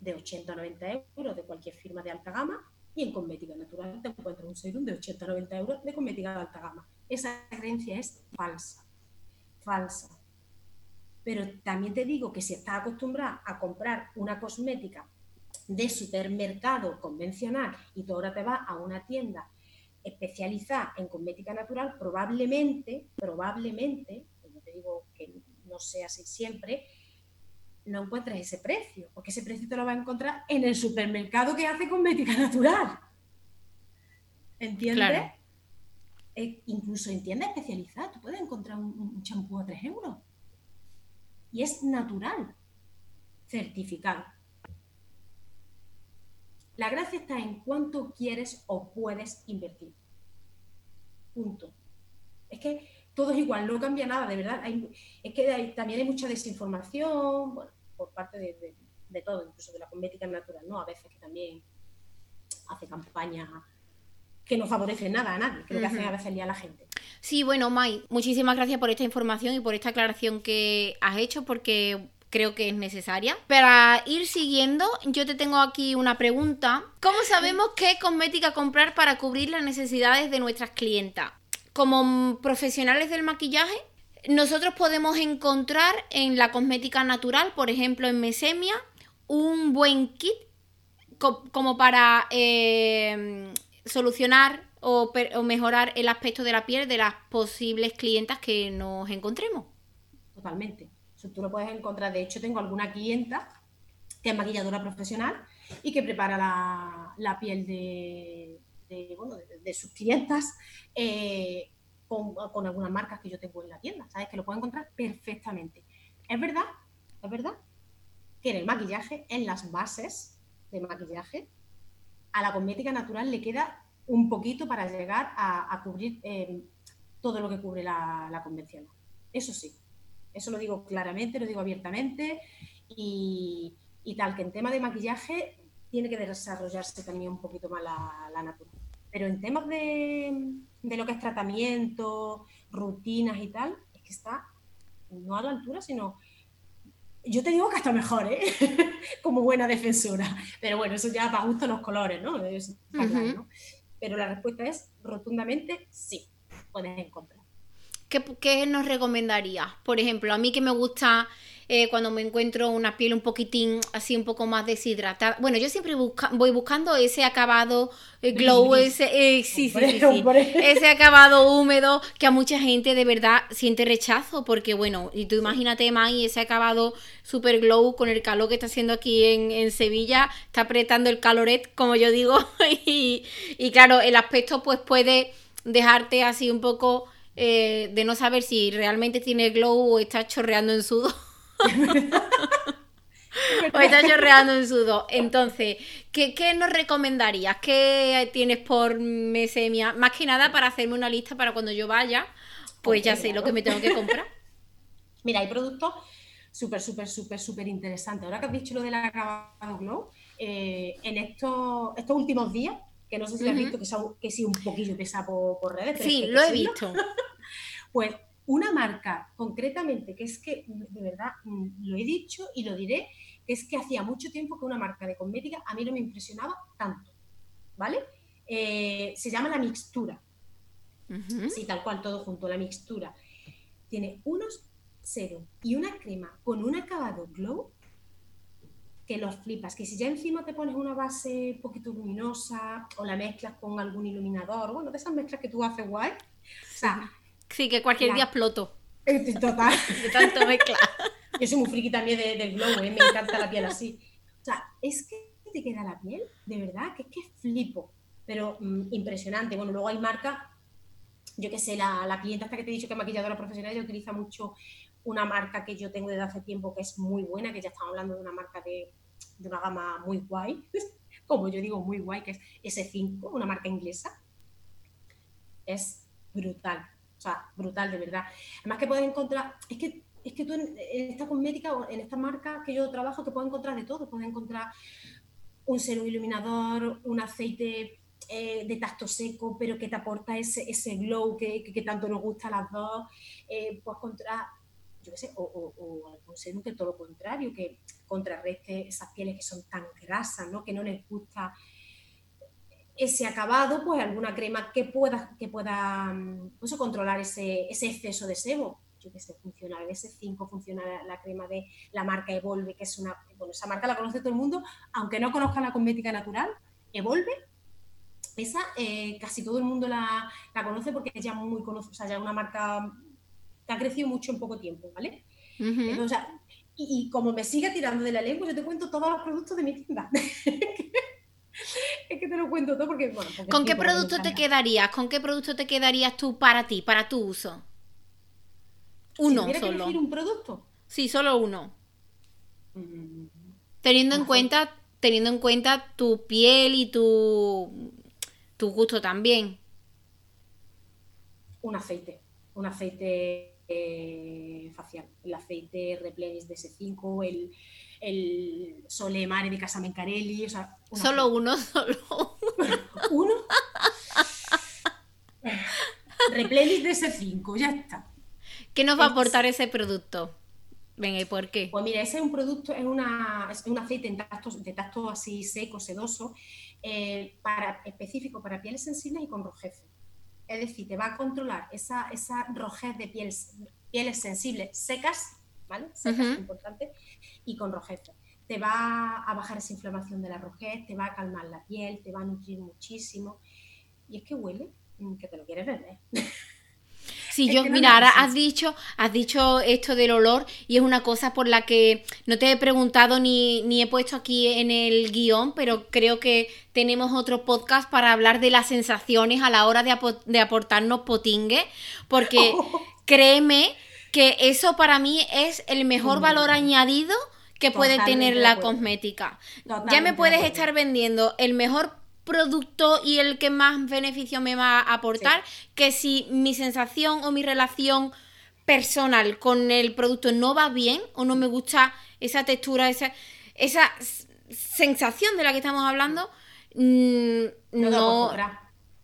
de 80 o 90 euros de cualquier firma de alta gama y en cosmética natural te encuentras un serum de 80 o 90 euros de cosmética de alta gama. Esa creencia es falsa, falsa. Pero también te digo que si estás acostumbrada a comprar una cosmética de supermercado convencional y tú ahora te vas a una tienda especializada en cosmética natural, probablemente, probablemente, yo te digo que no sea así siempre, no encuentres ese precio, porque ese precio te lo vas a encontrar en el supermercado que hace cosmética natural. ¿Entiendes? Eh, incluso en tiendas especializadas, tú puedes encontrar un champú a 3 euros. Y es natural, certificado. La gracia está en cuánto quieres o puedes invertir. Punto. Es que todo es igual, no cambia nada, de verdad. es que también hay mucha desinformación por parte de, todo, incluso de la cosmética natural, ¿no? A veces que también hace campañas que no favorecen nada a nadie, que lo que hacen a veces a la gente. Sí, bueno, Mai, muchísimas gracias por esta información y por esta aclaración que has hecho, porque creo que es necesaria. Para ir siguiendo, yo te tengo aquí una pregunta. ¿Cómo sabemos qué cosmética comprar para cubrir las necesidades de nuestras clientas? Como profesionales del maquillaje, nosotros podemos encontrar en la cosmética natural, por ejemplo en Mesemia, un buen kit como para eh, solucionar o, mejorar el aspecto de la piel de las posibles clientas que nos encontremos. Totalmente. tú lo puedes encontrar. De hecho, tengo alguna clienta que es maquilladora profesional y que prepara la, piel de, sus clientas eh, con, algunas marcas que yo tengo en la tienda, ¿sabes? Que lo puedo encontrar perfectamente. Es verdad, es verdad que en el maquillaje, en las bases de maquillaje, a la cosmética natural le queda un poquito para llegar a, cubrir eh, todo lo que cubre la, la convencional. Eso sí, eso lo digo claramente, lo digo abiertamente y, tal, que en tema de maquillaje tiene que desarrollarse también un poquito más la, la natural. Pero en temas de, de lo que es tratamiento, rutinas y tal, es que está no a la altura, sino yo te digo que hasta mejor, ¿eh? como buena defensora. Pero bueno, eso ya va gusto los colores, ¿no? Pero la respuesta es rotundamente sí, puedes encontrar. ¿Qué, ¿Qué, nos recomendarías? Por ejemplo, a mí que me gusta eh, cuando me encuentro una piel un poquitín así un poco más deshidratada. Bueno, yo siempre voy buscando ese acabado eh, glow, ese, eh, sí, sí, sí, ese acabado húmedo que a mucha gente de verdad siente rechazo porque bueno, y tú imagínate y ese acabado super glow con el calor que está haciendo aquí en, Sevilla, está apretando el caloret, como yo digo, y, y claro, el aspecto pues puede dejarte así un poco... de no saber si realmente tiene glow o está chorreando en sudor. o está chorreando en sudo. Entonces, ¿qué, nos recomendarías? ¿Qué tienes por mesemia? Más que nada para hacerme una lista para cuando yo vaya, pues ya sé lo que me tengo que comprar. Mira, hay productos súper, súper, súper, súper interesante. Ahora que has dicho lo del acabado glow, eh, en estos, estos últimos días, que no sé si has visto que, que sí un poquillo pesa por, por redes. sí, lo he visto. pues una marca concretamente, que es que de verdad mm, lo he dicho y lo diré, que es que hacía mucho tiempo que una marca de cosmética a mí no me impresionaba tanto, ¿vale? Eh, se llama la mixtura. Sí, tal cual, todo junto, la mixtura. Tiene unos cero y una crema con un acabado glow que los flipas. Que si ya encima te pones una base un poquito luminosa o la mezclas con algún iluminador, bueno, de esas mezclas que tú haces guay. O sea, sí, que cualquier día exploto. Total. De tanto mezcla. Yo soy muy friki también del glow, ¿eh? me encanta la piel así. O sea, es que te queda la piel, de verdad, que es que flipo. Pero mm, impresionante. Bueno, luego hay marcas, yo qué sé, la, la clienta hasta que te he dicho que es maquilladora profesional, ella utiliza mucho una marca que yo tengo desde hace tiempo que es muy buena, que ya estamos hablando de una marca de, una gama muy guay, como yo digo, muy guay, que es S5, una marca inglesa. Es brutal, o sea, brutal de verdad. Además que puedes encontrar, es que, es que tú en, esta cosmética, en esta marca que yo trabajo, te puedes encontrar de todo, puedes encontrar un cero iluminador, un aceite eh, de tacto seco, pero que te aporta ese, ese glow que, que, tanto nos gusta a las dos. Eh, puedes encontrar yo qué sé, o, o, algún serum que todo lo contrario, que contrarreste esas pieles que son tan grasas, ¿no? que no les gusta ese acabado, pues alguna crema que pueda, que pueda pues, controlar ese, exceso de sebo. Yo qué sé, funciona el S5, funciona la, crema de la marca Evolve, que es una, bueno, esa marca la conoce todo el mundo, aunque no conozca la cosmética natural, Evolve, esa eh, casi todo el mundo la, la, conoce porque es ya muy conocida, o sea, ya una marca que ha crecido mucho en poco tiempo, ¿vale? y, como me sigue tirando de la lengua, yo te cuento todos los productos de mi tienda. es que te lo cuento todo porque, bueno, ¿Con qué producto te quedarías? ¿Con qué producto te quedarías tú para ti, para tu uso? Uno si solo. Que un producto? Sí, solo uno. Mm. Teniendo en cuenta, teniendo en cuenta tu piel y tu, tu gusto también. Un aceite. Un aceite eh, facial. El aceite Replenish de S5, el, el Sole Mare de Casa Mencarelli. O sea, solo uno, solo uno. Replenish de S5, ya está. ¿Qué nos va a aportar ese producto? Venga, ¿y por qué? Pues mira, ese es un producto, es, una, es un aceite en de tacto así seco, sedoso, eh, para, específico para pieles sensibles y con rojeces. Es decir, te va a controlar esa, esa rojez de piel, pieles sensibles secas, ¿vale? Secas, es importante, y con rojez. Te va a bajar esa inflamación de la rojez, te va a calmar la piel, te va a nutrir muchísimo. Y es que huele mm, que te lo quieres Sí, yo, mira, ahora has dicho, has dicho esto del olor y es una cosa por la que no te he preguntado ni, ni he puesto aquí en el guion, pero creo que tenemos otro podcast para hablar de las sensaciones a la hora de, de aportarnos potingue, porque créeme que eso para mí es el mejor valor añadido que puede tener la cosmética. ya me puedes estar vendiendo el mejor producto y el que más beneficio me va a aportar que si mi sensación o mi relación personal con el producto no va bien o no me gusta esa textura, esa, esa sensación de la que estamos hablando, mm, no...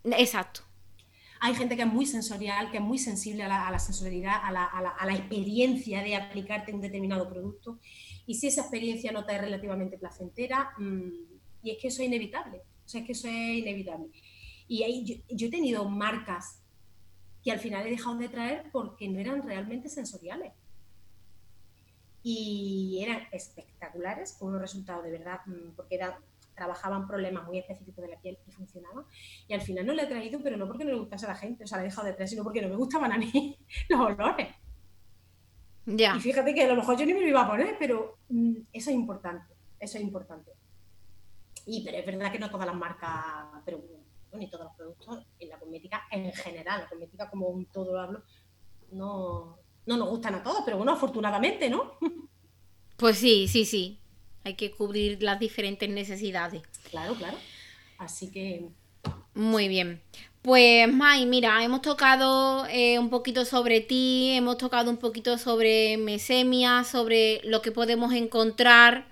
Exacto. Hay gente que es muy sensorial, que es muy sensible a la, a la sensorialidad, a la, a la, experiencia de aplicarte un determinado producto. Y si esa experiencia no te es relativamente placentera, mm, y es que eso es inevitable sea, es que eso es inevitable. Y ahí yo, he tenido marcas que al final he dejado de traer porque no eran realmente sensoriales. Y eran espectaculares, con unos resultados de verdad, mm, porque trabajaban problemas muy específicos de la piel y funcionaban. Y al final no le he traído, pero no porque no le gustase a la gente, o sea, le he dejado de traer, sino porque no me gustaban a mí los olores. Ya. Y fíjate que a lo mejor yo ni me lo iba a poner, pero mm, eso es importante, eso es importante. Y pero es verdad que no todas las marcas, pero ni todos los productos en la cosmética en general, la cosmética como un todo lo hablo, no, no nos gustan a todos, pero bueno, afortunadamente, ¿no? Pues sí, sí, sí. Hay que cubrir las diferentes necesidades. Claro, claro. Así que Muy bien. Pues Mai, mira, hemos tocado eh, un poquito sobre ti, hemos tocado un poquito sobre mesemia, sobre lo que podemos encontrar.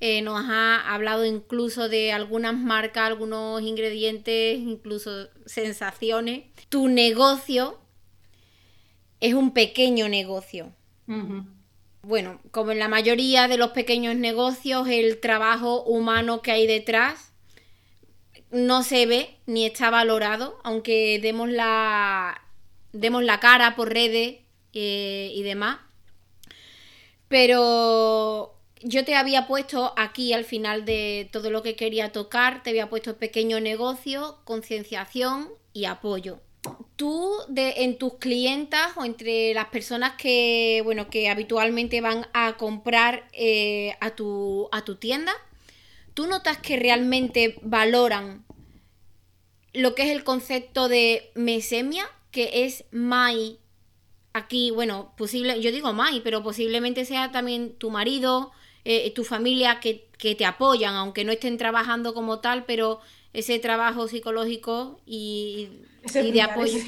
Eh, nos ha hablado incluso de algunas marcas, algunos ingredientes, incluso sensaciones. Tu negocio es un pequeño negocio. Bueno, como en la mayoría de los pequeños negocios, el trabajo humano que hay detrás no se ve ni está valorado, aunque demos la, demos la cara por redes eh, y demás. Pero yo te había puesto aquí al final de todo lo que quería tocar, te había puesto pequeño negocio, concienciación y apoyo. Tú de, en tus clientas o entre las personas que bueno que habitualmente van a comprar eh, a, tu, a tu tienda, ¿Tú notas que realmente valoran lo que es el concepto de mesemia, que es Mai? Aquí, bueno, posible, yo digo Mai, pero posiblemente sea también tu marido, eh, tu familia que, te apoyan, aunque no estén trabajando como tal, pero ese trabajo psicológico y, de apoyo.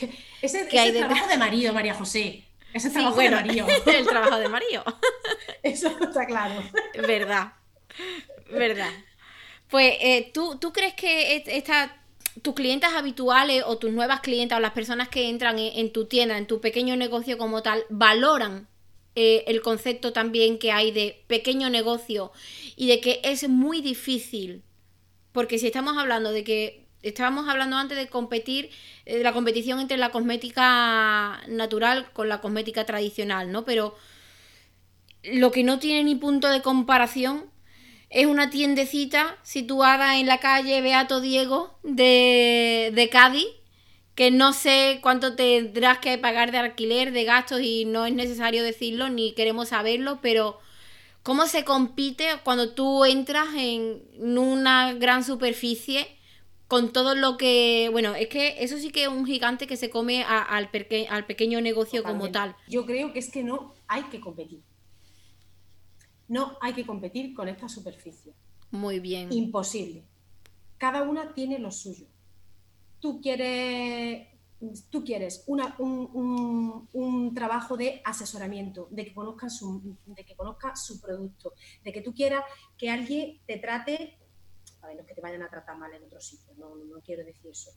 Ese, ese, trabajo de marido, María José. Ese trabajo de marido. El trabajo de marido. Eso está claro. Verdad. Verdad. Pues, eh, ¿tú, ¿tú crees que esta, tus clientes habituales o tus nuevas clientas o las personas que entran en, tu tienda, en tu pequeño negocio como tal, valoran eh, el concepto también que hay de pequeño negocio y de que es muy difícil? Porque si estamos hablando de que estábamos hablando antes de competir, eh, la competición entre la cosmética natural con la cosmética tradicional, ¿no? Pero lo que no tiene ni punto de comparación es una tiendecita situada en la calle Beato Diego de, de Cádiz, que no sé cuánto tendrás que pagar de alquiler, de gastos, y no es necesario decirlo, ni queremos saberlo, pero ¿cómo se compite cuando tú entras en una gran superficie? con todo lo que, bueno, es que eso sí que es un gigante que se come al, al pequeño negocio como tal. Yo creo que es que no hay que competir. No hay que competir con esta superficie. Muy bien. Imposible. Cada una tiene lo suyo. Tú quieres, tú quieres un, trabajo de asesoramiento, de que, conozcan su, de que conozca su producto, de que tú quieras que alguien te trate, a ver, no es que te vayan a tratar mal en otro sitio, no, no quiero decir eso,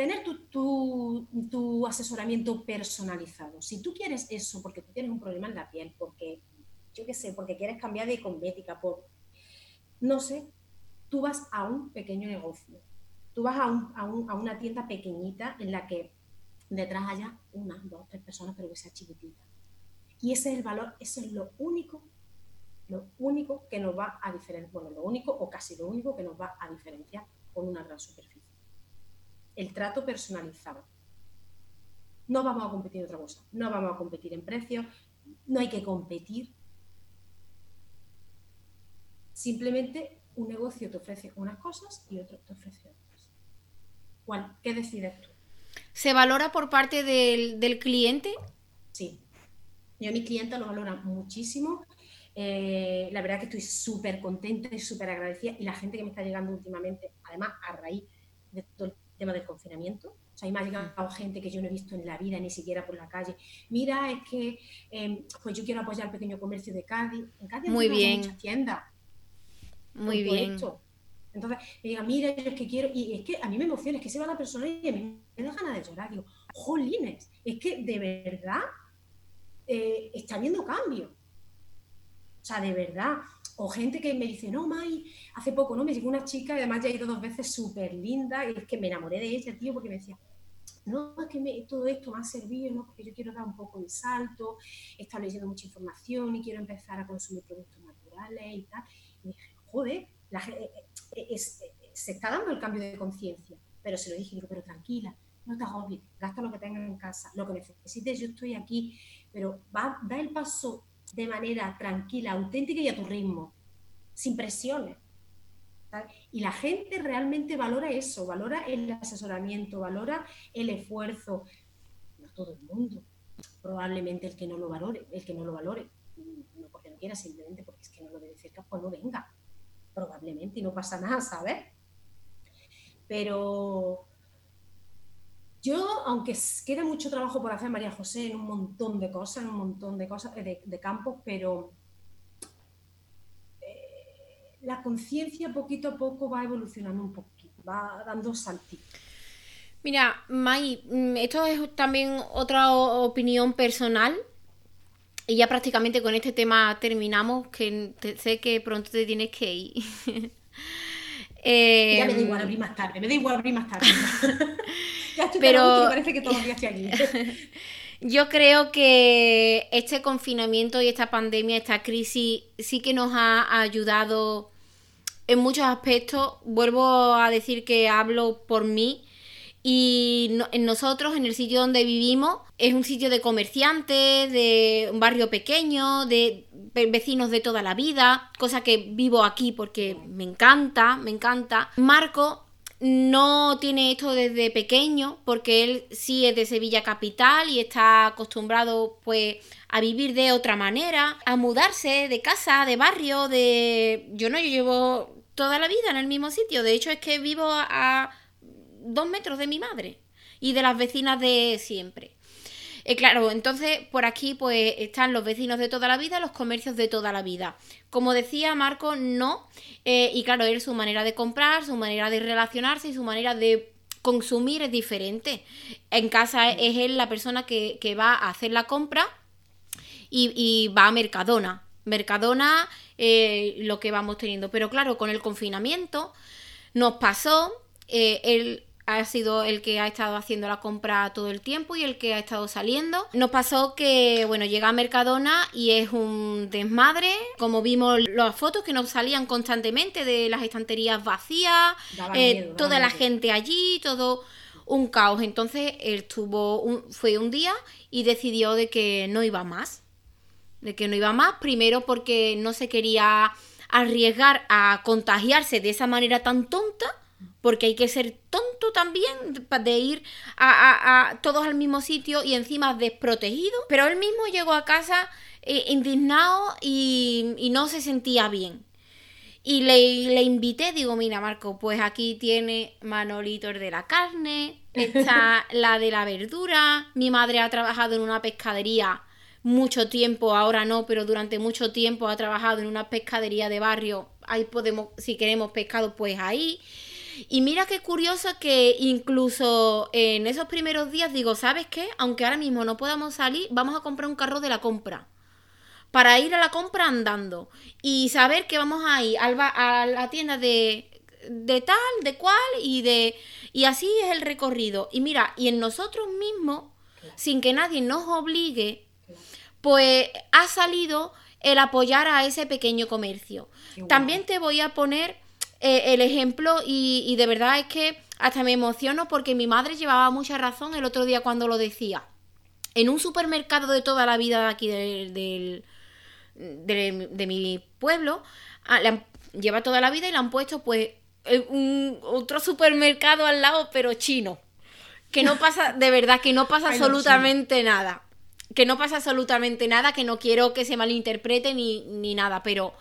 tener tu, tu, asesoramiento personalizado. Si tú quieres eso porque tú tienes un problema en la piel, porque yo qué sé, porque quieres cambiar de cosmética, por, no sé, tú vas a un pequeño negocio, tú vas a, una tienda pequeñita en la que detrás haya una, dos, tres personas, pero que sea chiquitita. Y ese es el valor, eso es lo único, lo único que nos va a diferenciar, bueno, lo único o casi lo único que nos va a diferenciar con una gran superficie. El trato personalizado. No vamos a competir en otra cosa, no vamos a competir en precios, no hay que competir, Simplemente un negocio te ofrece unas cosas y otro te ofrece otras. ¿Cuál? ¿Qué decides tú? ¿Se valora por parte del, cliente? Sí. Yo a mi cliente lo valora muchísimo. Eh, la verdad que estoy súper contenta y súper agradecida. Y la gente que me está llegando últimamente, además a raíz de todo el tema del confinamiento, o sea, ahí me ha llegado gente que yo no he visto en la vida, ni siquiera por la calle. Mira, es que em, pues yo quiero apoyar el pequeño comercio de Cádiz. En Cádiz Muy bien. muchas tiendas. Muy bien. Entonces, me diga, mira, yo es que quiero, y es que a mí me emociona, es que se va la persona y me da ganas de llorar. Digo, jolines, es que de verdad eh, está habiendo cambio. O sea, de verdad. O gente que me dice, no, Mai, hace poco, ¿no? Me llegó una chica, y además ya he ido dos veces súper linda, y es que me enamoré de ella, tío, porque me decía, no, es que todo esto me ha servido, ¿no? Porque yo quiero dar un poco de salto, he leyendo mucha información y quiero empezar a consumir productos naturales y tal. Y dije, joder, eh, eh, se está dando el cambio de conciencia. Pero se lo dije, digo, pero tranquila, no te agobies, gasta lo que tengas en casa, lo que necesites, yo estoy aquí, pero va, da el paso de manera tranquila, auténtica y a tu ritmo, sin presiones. Y la gente realmente valora eso, valora el asesoramiento, valora el esfuerzo. No todo el mundo, probablemente el que no lo valore, el que no lo valore, no porque no quiera, simplemente porque es que no lo ve de cerca, pues no venga probablemente, y no pasa nada, ¿sabes? Pero yo, aunque queda mucho trabajo por hacer María José en un montón de cosas, en un montón de cosas, de, campos, pero eh, la conciencia poquito a poco va evolucionando un poquito, va dando saltitos. Mira, May, mm, esto es también otra opinión personal. Y ya prácticamente con este tema terminamos, que sé que pronto te tienes que ir. ya me da igual em, abrir más tarde, me da igual abrir más tarde. pero parece que todos los días estoy aquí. Yo creo que este confinamiento y esta pandemia, esta crisis, sí que nos ha ayudado en muchos aspectos. Vuelvo a decir que hablo por mí y en nosotros, en el sitio donde vivimos, es un sitio de comerciantes, de un barrio pequeño, de vecinos de toda la vida, cosa que vivo aquí porque me encanta, me encanta. Marco no tiene esto desde pequeño porque él sí es de Sevilla capital y está acostumbrado pues a vivir de otra manera, a mudarse de casa, de barrio, de... Yo no, yo llevo toda la vida en el mismo sitio, de hecho es que vivo a dos metros de mi madre y de las vecinas de siempre. Eh, claro, entonces por aquí pues están los vecinos de toda la vida, los comercios de toda la vida. Como decía Marco, no. Eh, y claro, él su manera de comprar, su manera de relacionarse y su manera de consumir es diferente. En casa es él la persona que, va a hacer la compra y, va a Mercadona. Mercadona, eh, lo que vamos teniendo. Pero claro, con el confinamiento nos pasó, él ha sido el que ha estado haciendo la compra todo el tiempo y el que ha estado saliendo. Nos pasó que, bueno, llega a Mercadona y es un desmadre, como vimos las fotos que nos salían constantemente de las estanterías vacías, eh, toda la gente allí, todo un caos. Entonces él tuvo fue un día y decidió de que no iba más. De que no iba más, primero porque no se quería arriesgar a contagiarse de esa manera tan tonta porque hay que ser tonto también de ir a, todos al mismo sitio y encima desprotegido. Pero él mismo llegó a casa eh, indignado y, no se sentía bien. Y le, invité, digo, mira Marco, pues aquí tiene Manolitos de la carne, está la de la verdura, mi madre ha trabajado en una pescadería mucho tiempo, ahora no, pero durante mucho tiempo ha trabajado en una pescadería de barrio, ahí podemos, si queremos pescado, pues ahí. Y mira qué curioso que incluso en esos primeros días digo, ¿sabes qué? Aunque ahora mismo no podamos salir, vamos a comprar un carro de la compra. Para ir a la compra andando. Y saber que vamos a ir a la tienda de, de tal, de cual y de... Y así es el recorrido. Y mira, y en nosotros mismos, sin que nadie nos obligue, pues ha salido el apoyar a ese pequeño comercio. También te voy a poner eh, el ejemplo y, de verdad es que hasta me emociono porque mi madre llevaba mucha razón el otro día cuando lo decía. En un supermercado de toda la vida aquí del, de mi pueblo, ah, lleva toda la vida y le han puesto pues un, otro supermercado al lado pero chino. Que no pasa, de verdad, que no pasa absolutamente nada. Que no pasa absolutamente nada, que no quiero que se malinterprete ni, ni nada, pero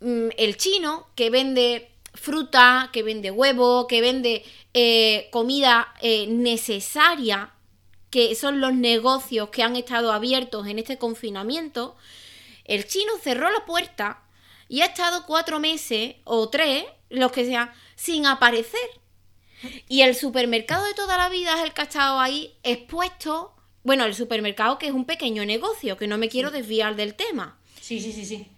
el chino que vende fruta, que vende huevo, que vende eh, comida eh, necesaria, que son los negocios que han estado abiertos en este confinamiento, el chino cerró la puerta y ha estado cuatro meses o tres, los que sean, sin aparecer. Y el supermercado de toda la vida es el que ha estado ahí expuesto. Bueno, el supermercado que es un pequeño negocio, que no me quiero desviar del tema. Sí, sí, sí, sí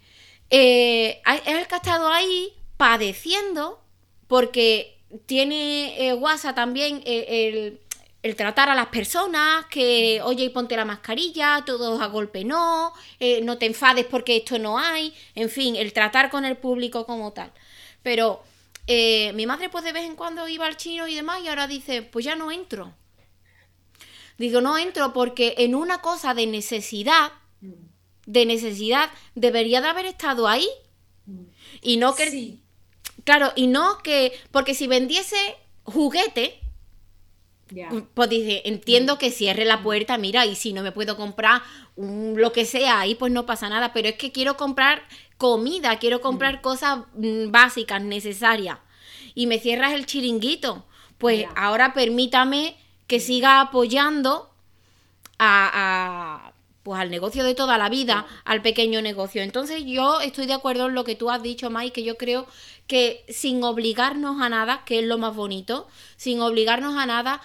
eh, el que ha estado ahí padeciendo porque tiene eh, WhatsApp también eh, el, tratar a las personas, que oye y ponte la mascarilla, todos a golpe no, eh, no te enfades porque esto no hay, en fin, el tratar con el público como tal. Pero mi madre pues de vez en cuando iba al chino y demás y ahora dice, pues ya no entro. Digo, no entro porque en una cosa de necesidad, de necesidad debería de haber estado ahí. Y no que... Claro, y no que... Porque si vendiese juguete, pues dice, entiendo que cierre la puerta, mira, y si no me puedo comprar lo que sea, ahí pues no pasa nada, pero es que quiero comprar comida, quiero comprar cosas mm, básicas, necesarias. y me cierras el chiringuito. Pues ahora permítame que siga apoyando a, pues al negocio de toda la vida, al pequeño negocio. Entonces yo estoy de acuerdo en lo que tú has dicho, Mike, que yo creo que sin obligarnos a nada, que es lo más bonito, sin obligarnos a nada,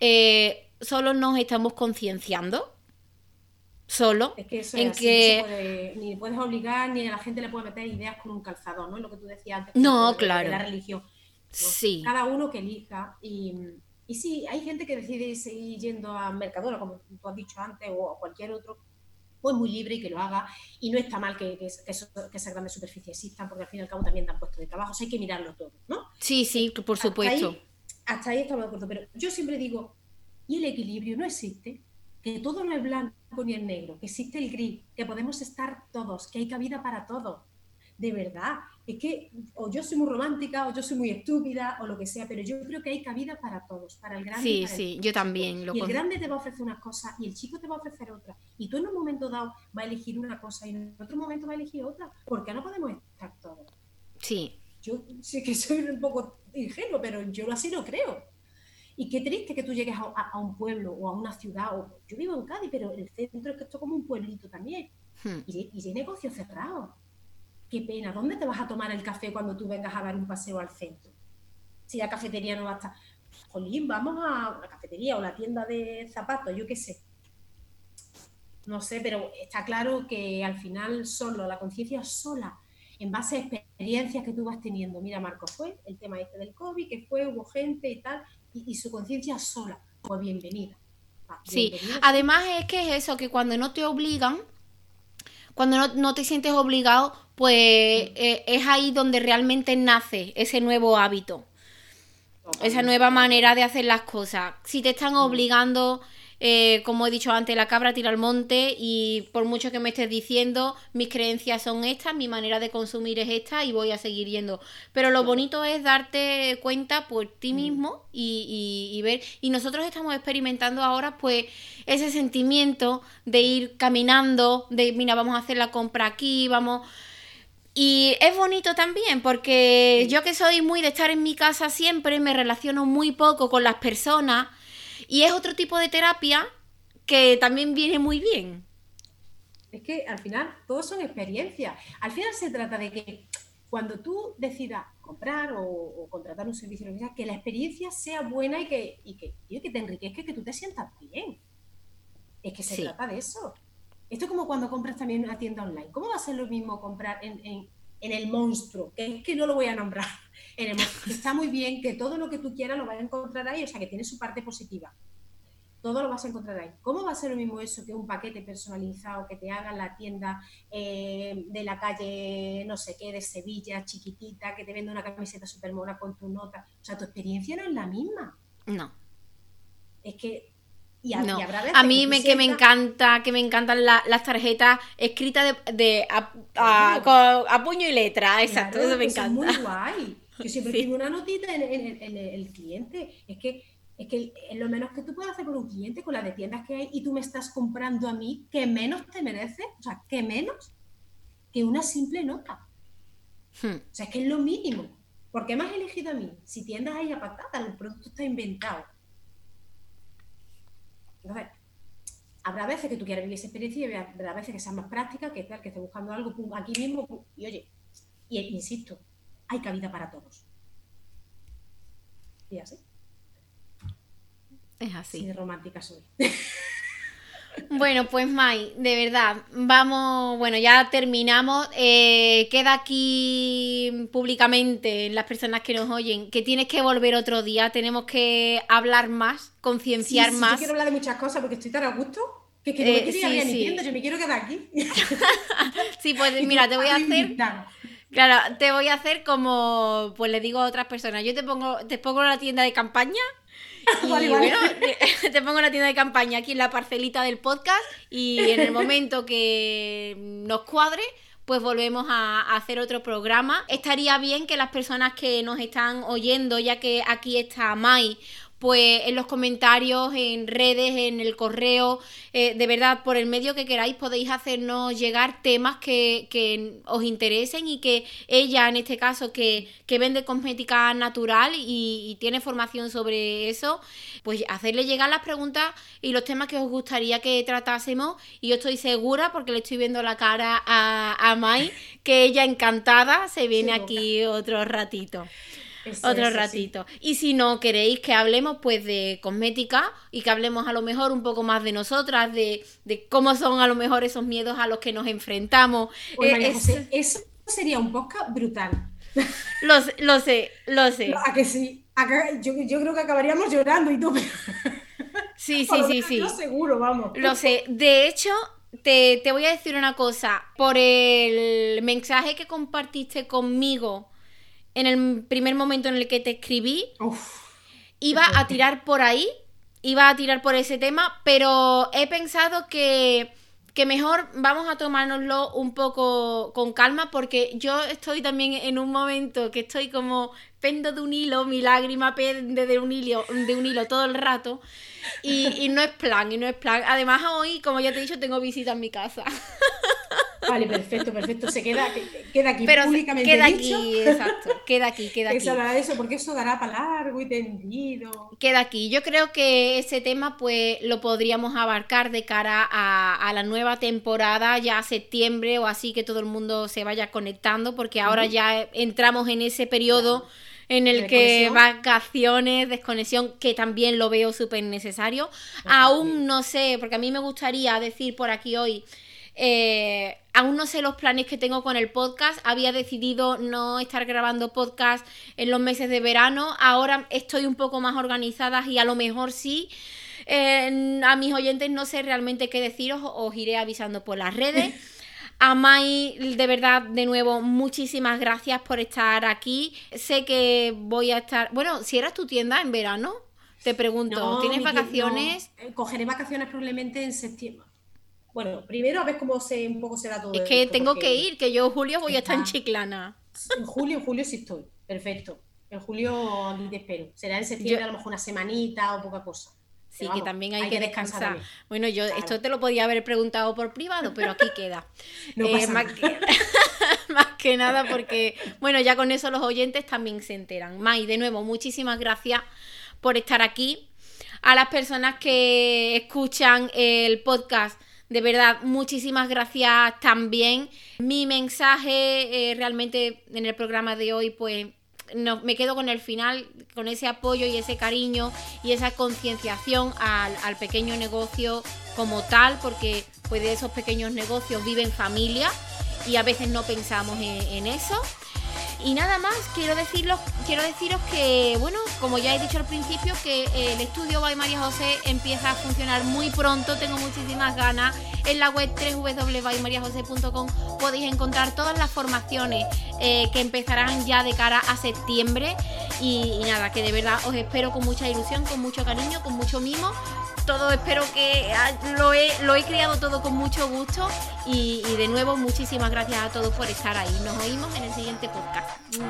eh, solo nos estamos concienciando. Solo es que eso en que ni puedes obligar ni a la gente le puede meter ideas con un calzador, ¿no? Lo que tú decías antes. No, claro. la religión. Sí. Cada uno que elija y, y sí, hay gente que decide seguir yendo a Mercadona, como tú has dicho antes, o a cualquier otro, pues muy libre y que lo haga. Y no está mal que, que, que, esas grandes superficies existan, porque al fin y al cabo también dan puestos de trabajo. O sea, hay que mirarlo todo, ¿no? Sí, sí, por supuesto. Hasta ahí, estamos de acuerdo. Pero yo siempre digo, ¿y el equilibrio no existe? Que todo no es blanco ni es negro, que existe el gris, que podemos estar todos, que hay cabida para todo. De verdad, es que o yo soy muy romántica o yo soy muy estúpida o lo que sea, pero yo creo que hay cabida para todos, para el grande. Sí, y sí, yo también. Lo y el grande te va a ofrecer una cosa y el chico te va a ofrecer otra. Y tú en un momento dado va a elegir una cosa y en otro momento va a elegir otra. porque no podemos estar todos? Sí. Yo sé que soy un poco ingenuo, pero yo así lo creo. Y qué triste que tú llegues a, un pueblo o a una ciudad. O, yo vivo en Cádiz, pero el centro es que esto es como un pueblito también. Hmm. Y, y hay negocios cerrados qué pena, ¿dónde te vas a tomar el café cuando tú vengas a dar un paseo al centro? Si la cafetería no va a estar, jolín, vamos a la cafetería o la tienda de zapatos, yo qué sé. No sé, pero está claro que al final solo, la conciencia sola, en base a experiencias que tú vas teniendo. Mira, Marco, fue el tema este del COVID, que fue, hubo gente y tal, y, su conciencia sola, pues bienvenida. Sí, además es que es eso, que cuando no te obligan, cuando no, te sientes obligado, pues eh, es ahí donde realmente nace ese nuevo hábito, esa nueva manera de hacer las cosas. Si te están obligando eh, como he dicho antes, la cabra tira al monte y por mucho que me estés diciendo, mis creencias son estas, mi manera de consumir es esta y voy a seguir yendo. Pero lo bonito es darte cuenta por ti mm. mismo y, y, ver. Y nosotros estamos experimentando ahora pues ese sentimiento de ir caminando, de mira, vamos a hacer la compra aquí, vamos... Y es bonito también porque yo que soy muy de estar en mi casa siempre, me relaciono muy poco con las personas y es otro tipo de terapia que también viene muy bien. Es que al final todos son experiencias. Al final se trata de que cuando tú decidas comprar o, contratar un servicio, que la experiencia sea buena y que, y que, que te enriquezca, que tú te sientas bien. Es que se trata de eso. Esto es como cuando compras también en una tienda online. ¿Cómo va a ser lo mismo comprar en, en, en el monstruo? Que es que no lo voy a nombrar está muy bien que todo lo que tú quieras lo vas a encontrar ahí, o sea, que tiene su parte positiva. Todo lo vas a encontrar ahí. ¿Cómo va a ser lo mismo eso que un paquete personalizado que te haga la tienda eh, de la calle, no sé qué, de Sevilla, chiquitita, que te venda una camiseta súper mona con tu nota? O sea, tu experiencia no es la misma. No. Es que a, mí me, que me encanta, que me encantan las tarjetas escritas de, a, puño y letra, exacto, eso me encanta. Es muy guay. Yo siempre tengo una notita en, el cliente. Es que es que lo menos que tú puedes hacer por un cliente con las de tiendas que hay y tú me estás comprando a mí, que menos te merece, o sea, que menos que una simple nota. Hmm. O sea, es que es lo mínimo. ¿Por qué me has elegido a mí? Si tiendas ahí a patatas, el producto está inventado. Entonces, habrá veces que tú quieras vivir esa experiencia y habrá veces que sea más práctica, que tal, que estés buscando algo aquí mismo, y oye, y insisto, hay cabida para todos. Y así. Es así. Sí, romántica soy. Bueno, pues Mai, de verdad, vamos, bueno, ya terminamos. Eh, queda aquí públicamente las personas que nos oyen que tienes que volver otro día, tenemos que hablar más, concienciar más. Yo quiero hablar de muchas cosas porque estoy tan a gusto que, que no me eh, quiero ir sí, ni yo me quiero quedar aquí. sí, pues mira, te voy a hacer Claro, te voy a hacer como pues le digo a otras personas, yo te pongo, te pongo la tienda de campaña y bueno, te pongo la tienda de campaña aquí en la parcelita del podcast y en el momento que nos cuadre, pues volvemos a, hacer otro programa. Estaría bien que las personas que nos están oyendo, ya que aquí está Mai, pues en los comentarios, en redes, en el correo, eh, de verdad, por el medio que queráis podéis hacernos llegar temas que, que os interesen y que ella, en este caso, que, que vende cosmética natural y, y, tiene formación sobre eso, pues hacerle llegar las preguntas y los temas que os gustaría que tratásemos. Y yo estoy segura, porque le estoy viendo la cara a, a Mai, que ella encantada se viene aquí otro ratito otro ratito. Y si no queréis que hablemos pues de cosmética y que hablemos a lo mejor un poco más de nosotras, de, cómo son a lo mejor esos miedos a los que nos enfrentamos. Pues, eso sería un podcast brutal. Lo, lo sé, lo sé. A que sí. yo, creo que acabaríamos llorando y tú. Sí, sí, sí, sí. seguro, vamos. Lo sé. De hecho, te, te voy a decir una cosa. Por el mensaje que compartiste conmigo en el primer momento en el que te escribí, iba a tirar por ahí, iba a tirar por ese tema, pero he pensado que, que mejor vamos a tomárnoslo un poco con calma porque yo estoy también en un momento que estoy como pendo de un hilo, mi lágrima pende de un hilo, de un hilo todo el rato y, y no es plan, y no es plan. Además hoy, como ya te he dicho, tengo visita en mi casa. Vale, perfecto, perfecto. Se queda, queda aquí Pero públicamente queda aquí, exacto. Queda aquí, queda aquí. Eso, porque eso dará para largo y tendido. Queda aquí. Yo creo que ese tema, pues, lo podríamos abarcar de cara a, la nueva temporada, ya septiembre o así, que todo el mundo se vaya conectando, porque ahora ya entramos en ese periodo. en el que vacaciones, desconexión, que también lo veo súper necesario. Aún no sé, porque a mí me gustaría decir por aquí hoy eh, aún no sé los planes que tengo con el podcast. Había decidido no estar grabando podcast en los meses de verano. Ahora estoy un poco más organizada y a lo mejor sí. Eh, a mis oyentes no sé realmente qué deciros, os iré avisando por las redes. A Mai, de verdad, de nuevo, muchísimas gracias por estar aquí. Sé que voy a estar. Bueno, si eras tu tienda en verano, te pregunto, ¿tienes vacaciones? Eh, cogeré vacaciones probablemente en septiembre bueno, primero a ver cómo se, un poco se da todo. Es que tengo que ir, que yo en julio voy a estar en Chiclana. En julio, en julio sí estoy. Perfecto. En julio aquí te espero. Será en septiembre a lo mejor una semanita o poca cosa. Sí, que también hay, que, descansar. bueno, yo esto te lo podía haber preguntado por privado, pero aquí queda. Eh, más, que, más, que, nada porque, bueno, ya con eso los oyentes también se enteran. Mai, de nuevo, muchísimas gracias por estar aquí. A las personas que escuchan el podcast de verdad, muchísimas gracias también. Mi mensaje eh, realmente en el programa de hoy, pues me quedo con el final, con ese apoyo y ese cariño y esa concienciación al, pequeño negocio como tal, porque pues de esos pequeños negocios viven familia y a veces no pensamos en eso. Y nada más, quiero, decirlo, quiero deciros que, bueno, como ya he dicho al principio, que el estudio by María José empieza a funcionar muy pronto, tengo muchísimas ganas. En la web www.mariajose.com podéis encontrar todas las formaciones eh, que empezarán ya de cara a septiembre. Y, y nada, que de verdad os espero con mucha ilusión, con mucho cariño, con mucho mimo todo, espero que ah, lo he, lo he creado todo con mucho gusto y, de nuevo muchísimas gracias a todos por estar ahí. Nos oímos en el siguiente podcast. Mm.